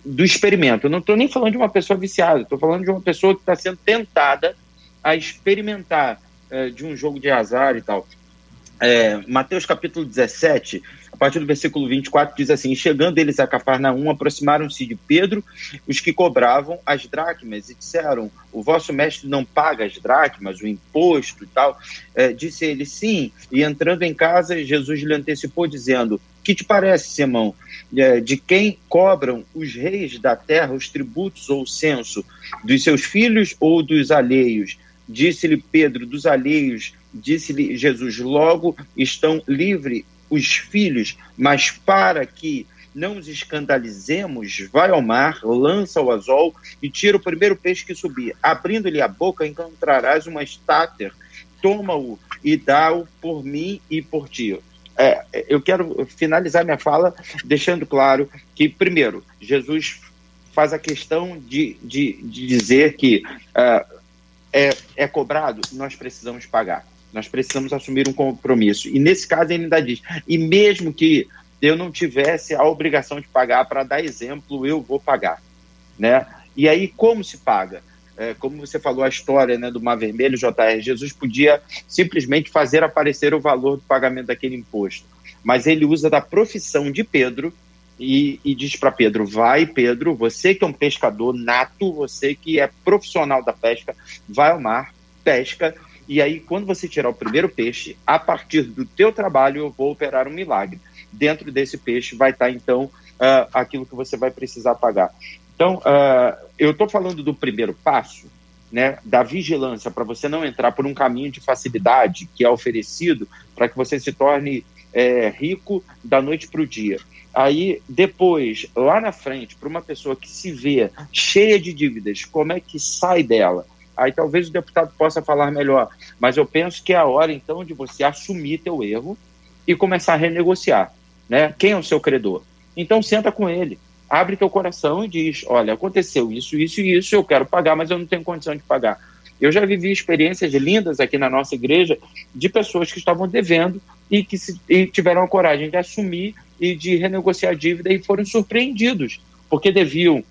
do experimento. Eu não estou nem falando de uma pessoa viciada, estou falando de uma pessoa que está sendo tentada a experimentar é, de um jogo de azar e tal. É, Mateus capítulo 17, a partir do versículo 24, diz assim: Chegando eles a Cafarnaum, aproximaram-se de Pedro os que cobravam as dracmas e disseram: O vosso mestre não paga as dracmas, o imposto e tal. É, disse ele: Sim. E entrando em casa, Jesus lhe antecipou, dizendo: Que te parece, Simão? É, de quem cobram os reis da terra os tributos ou o censo? Dos seus filhos ou dos alheios? Disse-lhe Pedro: Dos alheios Disse-lhe Jesus: Logo estão livres os filhos, mas para que não os escandalizemos, vai ao mar, lança o azol e tira o primeiro peixe que subir. Abrindo-lhe a boca, encontrarás uma estáter, toma-o e dá-o por mim e por ti. É, eu quero finalizar minha fala deixando claro que, primeiro, Jesus faz a questão de, de, de dizer que uh, é, é cobrado, nós precisamos pagar. Nós precisamos assumir um compromisso. E nesse caso ele ainda diz: e mesmo que eu não tivesse a obrigação de pagar, para dar exemplo, eu vou pagar. Né? E aí, como se paga? É, como você falou a história né, do Mar Vermelho, JR, Jesus podia simplesmente fazer aparecer o valor do pagamento daquele imposto. Mas ele usa da profissão de Pedro e, e diz para Pedro: vai, Pedro, você que é um pescador nato, você que é profissional da pesca, vai ao mar, pesca e aí, quando você tirar o primeiro peixe, a partir do teu trabalho, eu vou operar um milagre. Dentro desse peixe vai estar, então, uh, aquilo que você vai precisar pagar. Então, uh, eu estou falando do primeiro passo, né, da vigilância, para você não entrar por um caminho de facilidade que é oferecido para que você se torne é, rico da noite para o dia. Aí, depois, lá na frente, para uma pessoa que se vê cheia de dívidas, como é que sai dela? Aí talvez o deputado possa falar melhor, mas eu penso que é a hora então de você assumir teu erro e começar a renegociar, né? Quem é o seu credor? Então senta com ele, abre teu coração e diz, olha, aconteceu isso, isso e isso, eu quero pagar, mas eu não tenho condição de pagar. Eu já vivi experiências lindas aqui na nossa igreja de pessoas que estavam devendo e que se, e tiveram a coragem de assumir e de renegociar a dívida e foram surpreendidos, porque deviam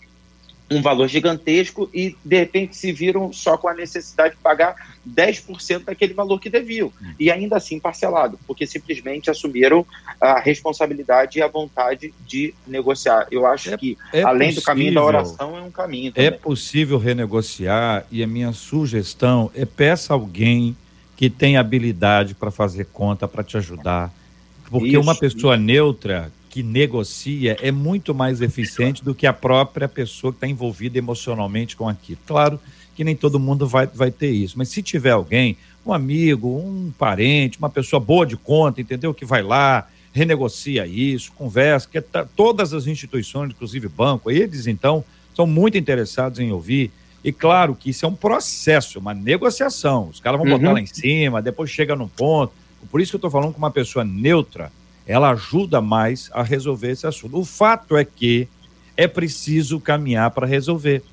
um valor gigantesco e, de repente, se viram só com a necessidade de pagar 10% daquele valor que deviam, e ainda assim parcelado, porque simplesmente assumiram a responsabilidade e a vontade de negociar. Eu acho é, que, é além possível, do caminho da oração, é um caminho. Também. É possível renegociar, e a minha sugestão é peça alguém que tem habilidade para fazer conta, para te ajudar. Porque isso, uma pessoa isso. neutra que negocia é muito mais eficiente do que a própria pessoa que está envolvida emocionalmente com aquilo. Claro que nem todo mundo vai, vai ter isso, mas se tiver alguém, um amigo, um parente, uma pessoa boa de conta, entendeu? Que vai lá, renegocia isso, conversa, que tá, todas as instituições, inclusive banco, eles então são muito interessados em ouvir. E claro que isso é um processo, uma negociação. Os caras vão uhum. botar lá em cima, depois chega num ponto. Por isso que eu estou falando com uma pessoa neutra, ela ajuda mais a resolver esse assunto. O fato é que é preciso caminhar para resolver.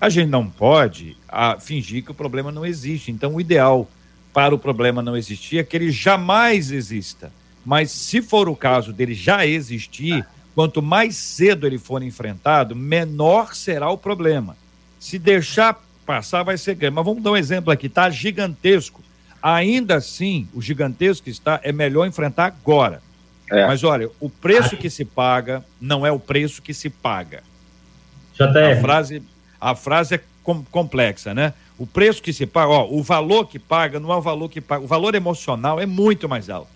A gente não pode a, fingir que o problema não existe. Então, o ideal para o problema não existir é que ele jamais exista. Mas, se for o caso dele já existir, quanto mais cedo ele for enfrentado, menor será o problema. Se deixar passar, vai ser grande. Mas vamos dar um exemplo aqui: está gigantesco. Ainda assim, o gigantesco que está, é melhor enfrentar agora. É. Mas olha, o preço que se paga não é o preço que se paga. A frase, a frase é com, complexa, né? O preço que se paga, ó, o valor que paga não é o valor que paga. O valor emocional é muito mais alto.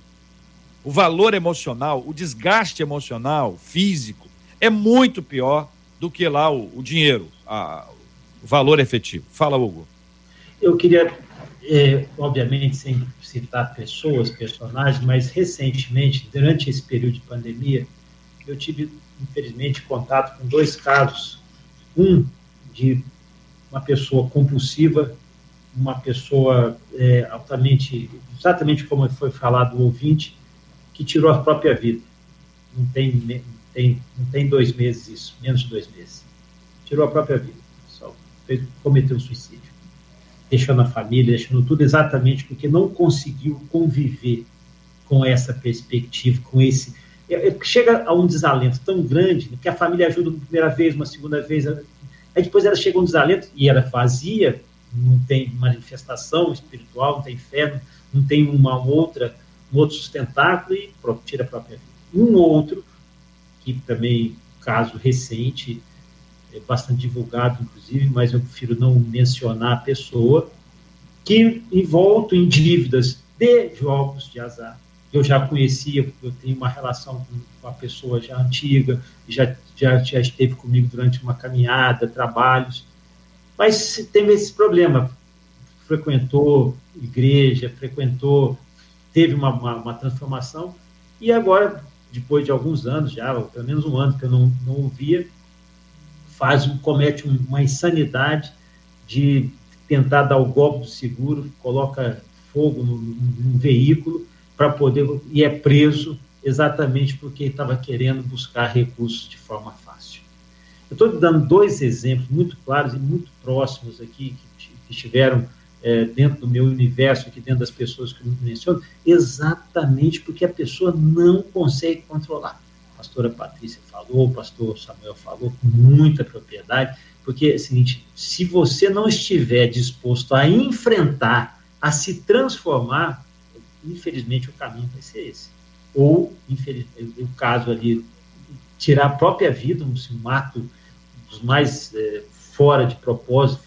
O valor emocional, o desgaste emocional, físico, é muito pior do que lá o, o dinheiro, a, o valor efetivo. Fala, Hugo. Eu queria é, obviamente sem citar pessoas, personagens, mas recentemente, durante esse período de pandemia, eu tive, infelizmente, contato com dois casos. Um de uma pessoa compulsiva, uma pessoa é, altamente, exatamente como foi falado o ouvinte, que tirou a própria vida. Não tem, tem, não tem dois meses isso, menos de dois meses. Tirou a própria vida, só cometeu suicídio deixando a família, deixando tudo exatamente porque não conseguiu conviver com essa perspectiva, com esse é, é, chega a um desalento tão grande que a família ajuda uma primeira vez, uma segunda vez, aí depois ela chega a um desalento e ela vazia, não tem manifestação espiritual, não tem fé, não tem uma outra, um outro sustentáculo e tira a própria vida. Um outro, que também, caso recente, é bastante divulgado, inclusive, mas eu prefiro não mencionar a pessoa, que envolto em dívidas de jogos de azar. Eu já conhecia, eu tenho uma relação com a pessoa já antiga, já, já, já esteve comigo durante uma caminhada, trabalhos, mas teve esse problema. Frequentou igreja, frequentou, teve uma, uma, uma transformação, e agora, depois de alguns anos já, ou pelo menos um ano que eu não, não ouvia, faz, comete uma insanidade de tentar dar o golpe do seguro, coloca fogo no, veículo para poder e é preso exatamente porque estava querendo buscar recursos de forma fácil. Eu estou dando dois exemplos muito claros e muito próximos aqui que, que estiveram é, dentro do meu universo, aqui dentro das pessoas que eu menciono, exatamente porque a pessoa não consegue controlar. Pastora Patrícia falou, o pastor Samuel falou com muita propriedade, porque é o seguinte, se você não estiver disposto a enfrentar, a se transformar, infelizmente o caminho vai ser esse. Ou, infelizmente, o caso ali, tirar a própria vida, um mato dos mais é, fora de propósito,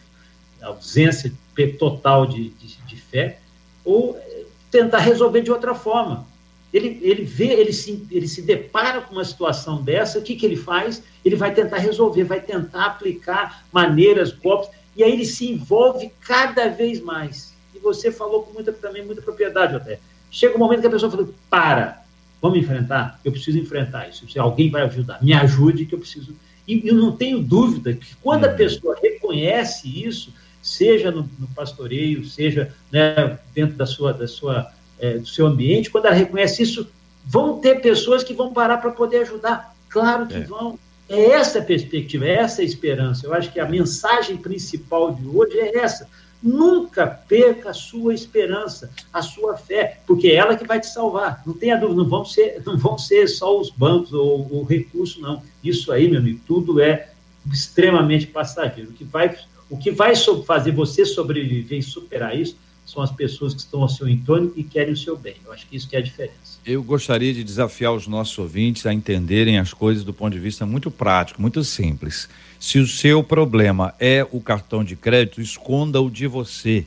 ausência total de, de, de fé, ou é, tentar resolver de outra forma. Ele, ele vê, ele se, ele se depara com uma situação dessa, o que, que ele faz? Ele vai tentar resolver, vai tentar aplicar maneiras, golpes, e aí ele se envolve cada vez mais. E você falou com muita, também muita propriedade, até. Chega um momento que a pessoa fala, para, vamos enfrentar? Eu preciso enfrentar isso. Se alguém vai ajudar, me ajude que eu preciso. E eu não tenho dúvida que quando a uhum. pessoa reconhece isso, seja no, no pastoreio, seja né, dentro da sua, da sua é, do seu ambiente, quando ela reconhece isso, vão ter pessoas que vão parar para poder ajudar. Claro que é. vão. É essa a perspectiva, é essa a esperança. Eu acho que a mensagem principal de hoje é essa. Nunca perca a sua esperança, a sua fé, porque é ela que vai te salvar. Não tenha dúvida, não vão ser, não vão ser só os bancos ou o recurso, não. Isso aí, meu amigo, tudo é extremamente passageiro. O que vai, o que vai fazer você sobreviver e superar isso são as pessoas que estão ao seu entorno e querem o seu bem. Eu acho que isso que é a diferença. Eu gostaria de desafiar os nossos ouvintes a entenderem as coisas do ponto de vista muito prático, muito simples. Se o seu problema é o cartão de crédito, esconda-o de você.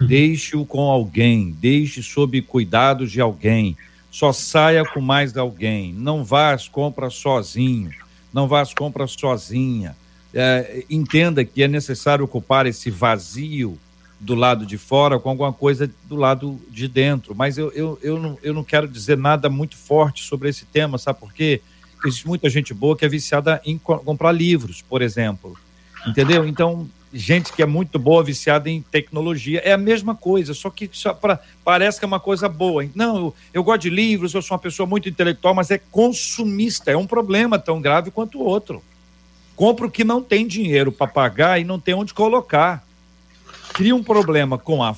Uhum. Deixe-o com alguém, deixe sob cuidados de alguém. Só saia com mais alguém. Não vá às compras sozinho. Não vá às compras sozinha. É, entenda que é necessário ocupar esse vazio do lado de fora com alguma coisa do lado de dentro. Mas eu, eu, eu, não, eu não quero dizer nada muito forte sobre esse tema, sabe por quê? Existe muita gente boa que é viciada em comprar livros, por exemplo. Entendeu? Então, gente que é muito boa, viciada em tecnologia, é a mesma coisa, só que só pra, parece que é uma coisa boa. Não, eu, eu gosto de livros, eu sou uma pessoa muito intelectual, mas é consumista, é um problema tão grave quanto o outro. Compra o que não tem dinheiro para pagar e não tem onde colocar cria um problema com a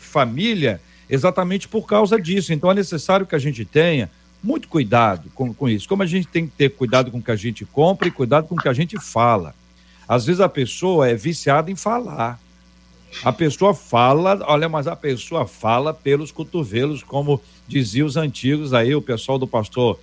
família exatamente por causa disso. Então é necessário que a gente tenha muito cuidado com, com isso. Como a gente tem que ter cuidado com o que a gente compra e cuidado com o que a gente fala. Às vezes a pessoa é viciada em falar. A pessoa fala, olha, mas a pessoa fala pelos cotovelos, como diziam os antigos aí, o pessoal do pastor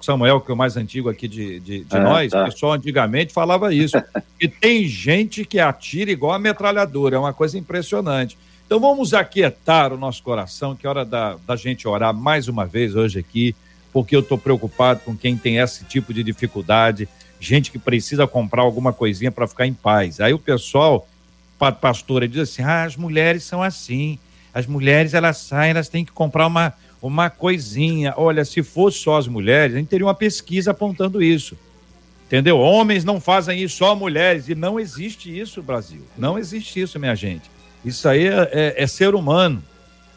Samuel, que é o mais antigo aqui de, de, de é, nós, tá. o pessoal antigamente falava isso. [laughs] e tem gente que atira igual a metralhadora, é uma coisa impressionante. Então vamos aquietar o nosso coração, que é hora da, da gente orar mais uma vez hoje aqui, porque eu estou preocupado com quem tem esse tipo de dificuldade, gente que precisa comprar alguma coisinha para ficar em paz. Aí o pessoal, pastora, diz assim: ah, as mulheres são assim, as mulheres elas saem, elas têm que comprar uma uma coisinha. Olha, se fosse só as mulheres, a gente teria uma pesquisa apontando isso. Entendeu? Homens não fazem isso, só mulheres. E não existe isso, Brasil. Não existe isso, minha gente. Isso aí é, é, é ser humano.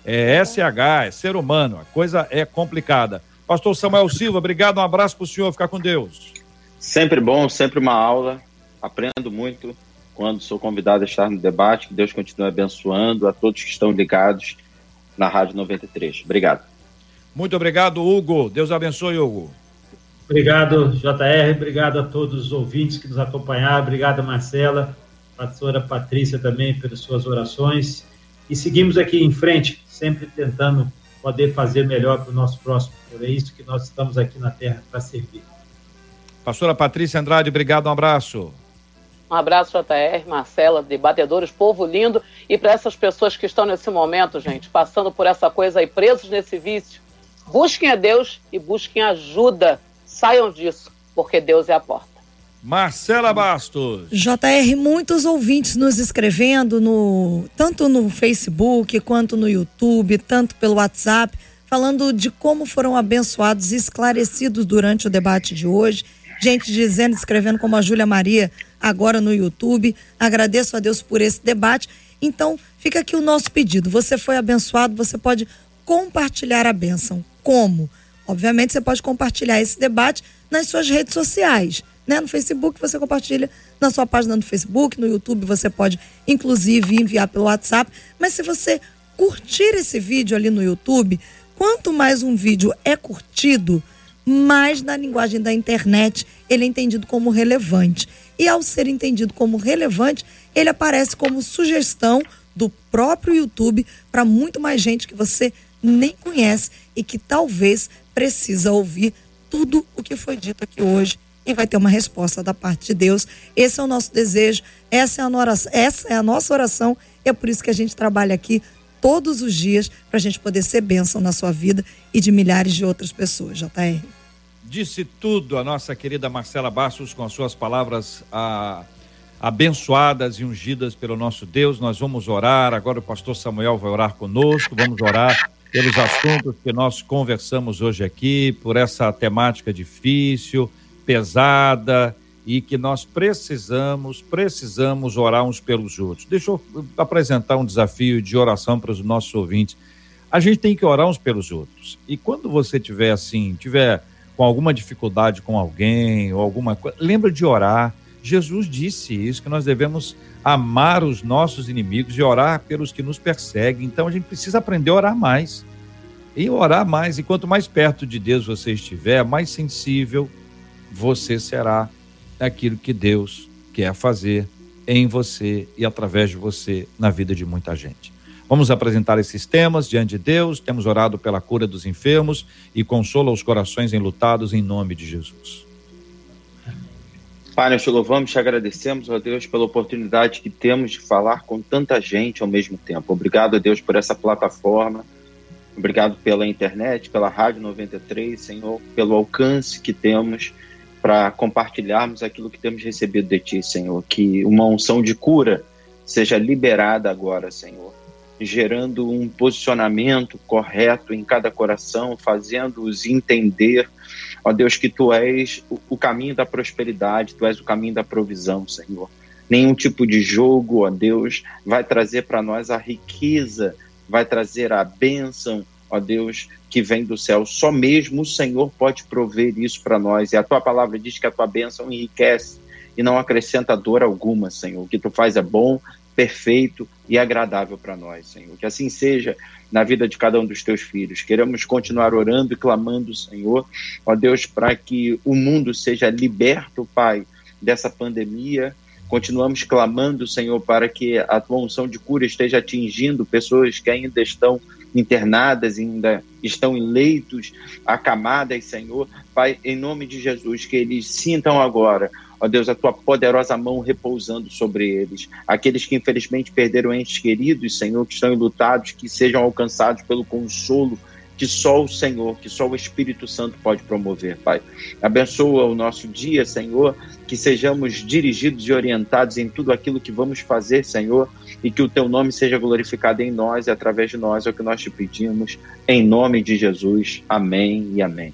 É SH, é ser humano. A coisa é complicada. Pastor Samuel Silva, obrigado. Um abraço para o senhor. Ficar com Deus. Sempre bom, sempre uma aula. Aprendo muito quando sou convidado a estar no debate. Que Deus continue abençoando a todos que estão ligados na Rádio 93. Obrigado. Muito obrigado, Hugo. Deus abençoe, Hugo. Obrigado, JR. Obrigado a todos os ouvintes que nos acompanharam. Obrigado, Marcela, pastora Patrícia também pelas suas orações. E seguimos aqui em frente, sempre tentando poder fazer melhor para o nosso próximo. É isso que nós estamos aqui na Terra para servir. Pastora Patrícia Andrade, obrigado, um abraço. Um abraço, JR, Marcela, debatedores, povo lindo. E para essas pessoas que estão nesse momento, gente, passando por essa coisa aí, presos nesse vício, busquem a Deus e busquem ajuda. Saiam disso, porque Deus é a porta. Marcela Bastos. JR, muitos ouvintes nos escrevendo no tanto no Facebook quanto no YouTube, tanto pelo WhatsApp, falando de como foram abençoados e esclarecidos durante o debate de hoje. Gente dizendo, escrevendo como a Júlia Maria agora no YouTube. Agradeço a Deus por esse debate. Então, fica aqui o nosso pedido. Você foi abençoado, você pode compartilhar a bênção. Como? Obviamente, você pode compartilhar esse debate nas suas redes sociais né? No Facebook você compartilha na sua página no Facebook, no YouTube você pode inclusive enviar pelo WhatsApp. Mas se você curtir esse vídeo ali no YouTube, quanto mais um vídeo é curtido, mais na linguagem da internet ele é entendido como relevante. E ao ser entendido como relevante, ele aparece como sugestão do próprio YouTube para muito mais gente que você nem conhece e que talvez precisa ouvir tudo o que foi dito aqui hoje e vai ter uma resposta da parte de Deus. Esse é o nosso desejo, essa é a, nossa, essa é a nossa oração. É por isso que a gente trabalha aqui todos os dias para a gente poder ser bênção na sua vida e de milhares de outras pessoas, JR. Disse tudo a nossa querida Marcela Bastos com as suas palavras a, abençoadas e ungidas pelo nosso Deus. Nós vamos orar. Agora o pastor Samuel vai orar conosco. Vamos orar pelos assuntos que nós conversamos hoje aqui, por essa temática difícil pesada e que nós precisamos, precisamos orar uns pelos outros. Deixa eu apresentar um desafio de oração para os nossos ouvintes. A gente tem que orar uns pelos outros. E quando você tiver assim, tiver com alguma dificuldade com alguém ou alguma coisa, lembra de orar. Jesus disse isso que nós devemos amar os nossos inimigos e orar pelos que nos perseguem. Então a gente precisa aprender a orar mais. E orar mais, e quanto mais perto de Deus você estiver, mais sensível, você será aquilo que Deus quer fazer em você e através de você na vida de muita gente. Vamos apresentar esses temas diante de Deus. Temos orado pela cura dos enfermos e consola os corações enlutados em nome de Jesus. Pai, nós te agradecemos, ó Deus, pela oportunidade que temos de falar com tanta gente ao mesmo tempo. Obrigado, a Deus, por essa plataforma. Obrigado pela internet, pela Rádio 93, Senhor, pelo alcance que temos para compartilharmos aquilo que temos recebido de Ti, Senhor. Que uma unção de cura seja liberada agora, Senhor, gerando um posicionamento correto em cada coração, fazendo-os entender, ó Deus, que Tu és o caminho da prosperidade, Tu és o caminho da provisão, Senhor. Nenhum tipo de jogo, ó Deus, vai trazer para nós a riqueza, vai trazer a bênção, ó Deus, que vem do céu. Só mesmo o Senhor pode prover isso para nós. E a tua palavra diz que a tua bênção enriquece e não acrescenta dor alguma, Senhor. O que tu faz é bom, perfeito e agradável para nós, Senhor. Que assim seja na vida de cada um dos teus filhos. Queremos continuar orando e clamando, Senhor, ó Deus, para que o mundo seja liberto, Pai, dessa pandemia. Continuamos clamando, Senhor, para que a tua unção de cura esteja atingindo pessoas que ainda estão internadas, ainda estão em leitos acamadas, Senhor. Pai, em nome de Jesus, que eles sintam agora, ó Deus, a tua poderosa mão repousando sobre eles. Aqueles que infelizmente perderam entes queridos, Senhor, que estão lutados, que sejam alcançados pelo consolo que só o Senhor, que só o Espírito Santo pode promover, Pai. Abençoa o nosso dia, Senhor, que sejamos dirigidos e orientados em tudo aquilo que vamos fazer, Senhor, e que o teu nome seja glorificado em nós e através de nós, é o que nós te pedimos, em nome de Jesus. Amém e amém.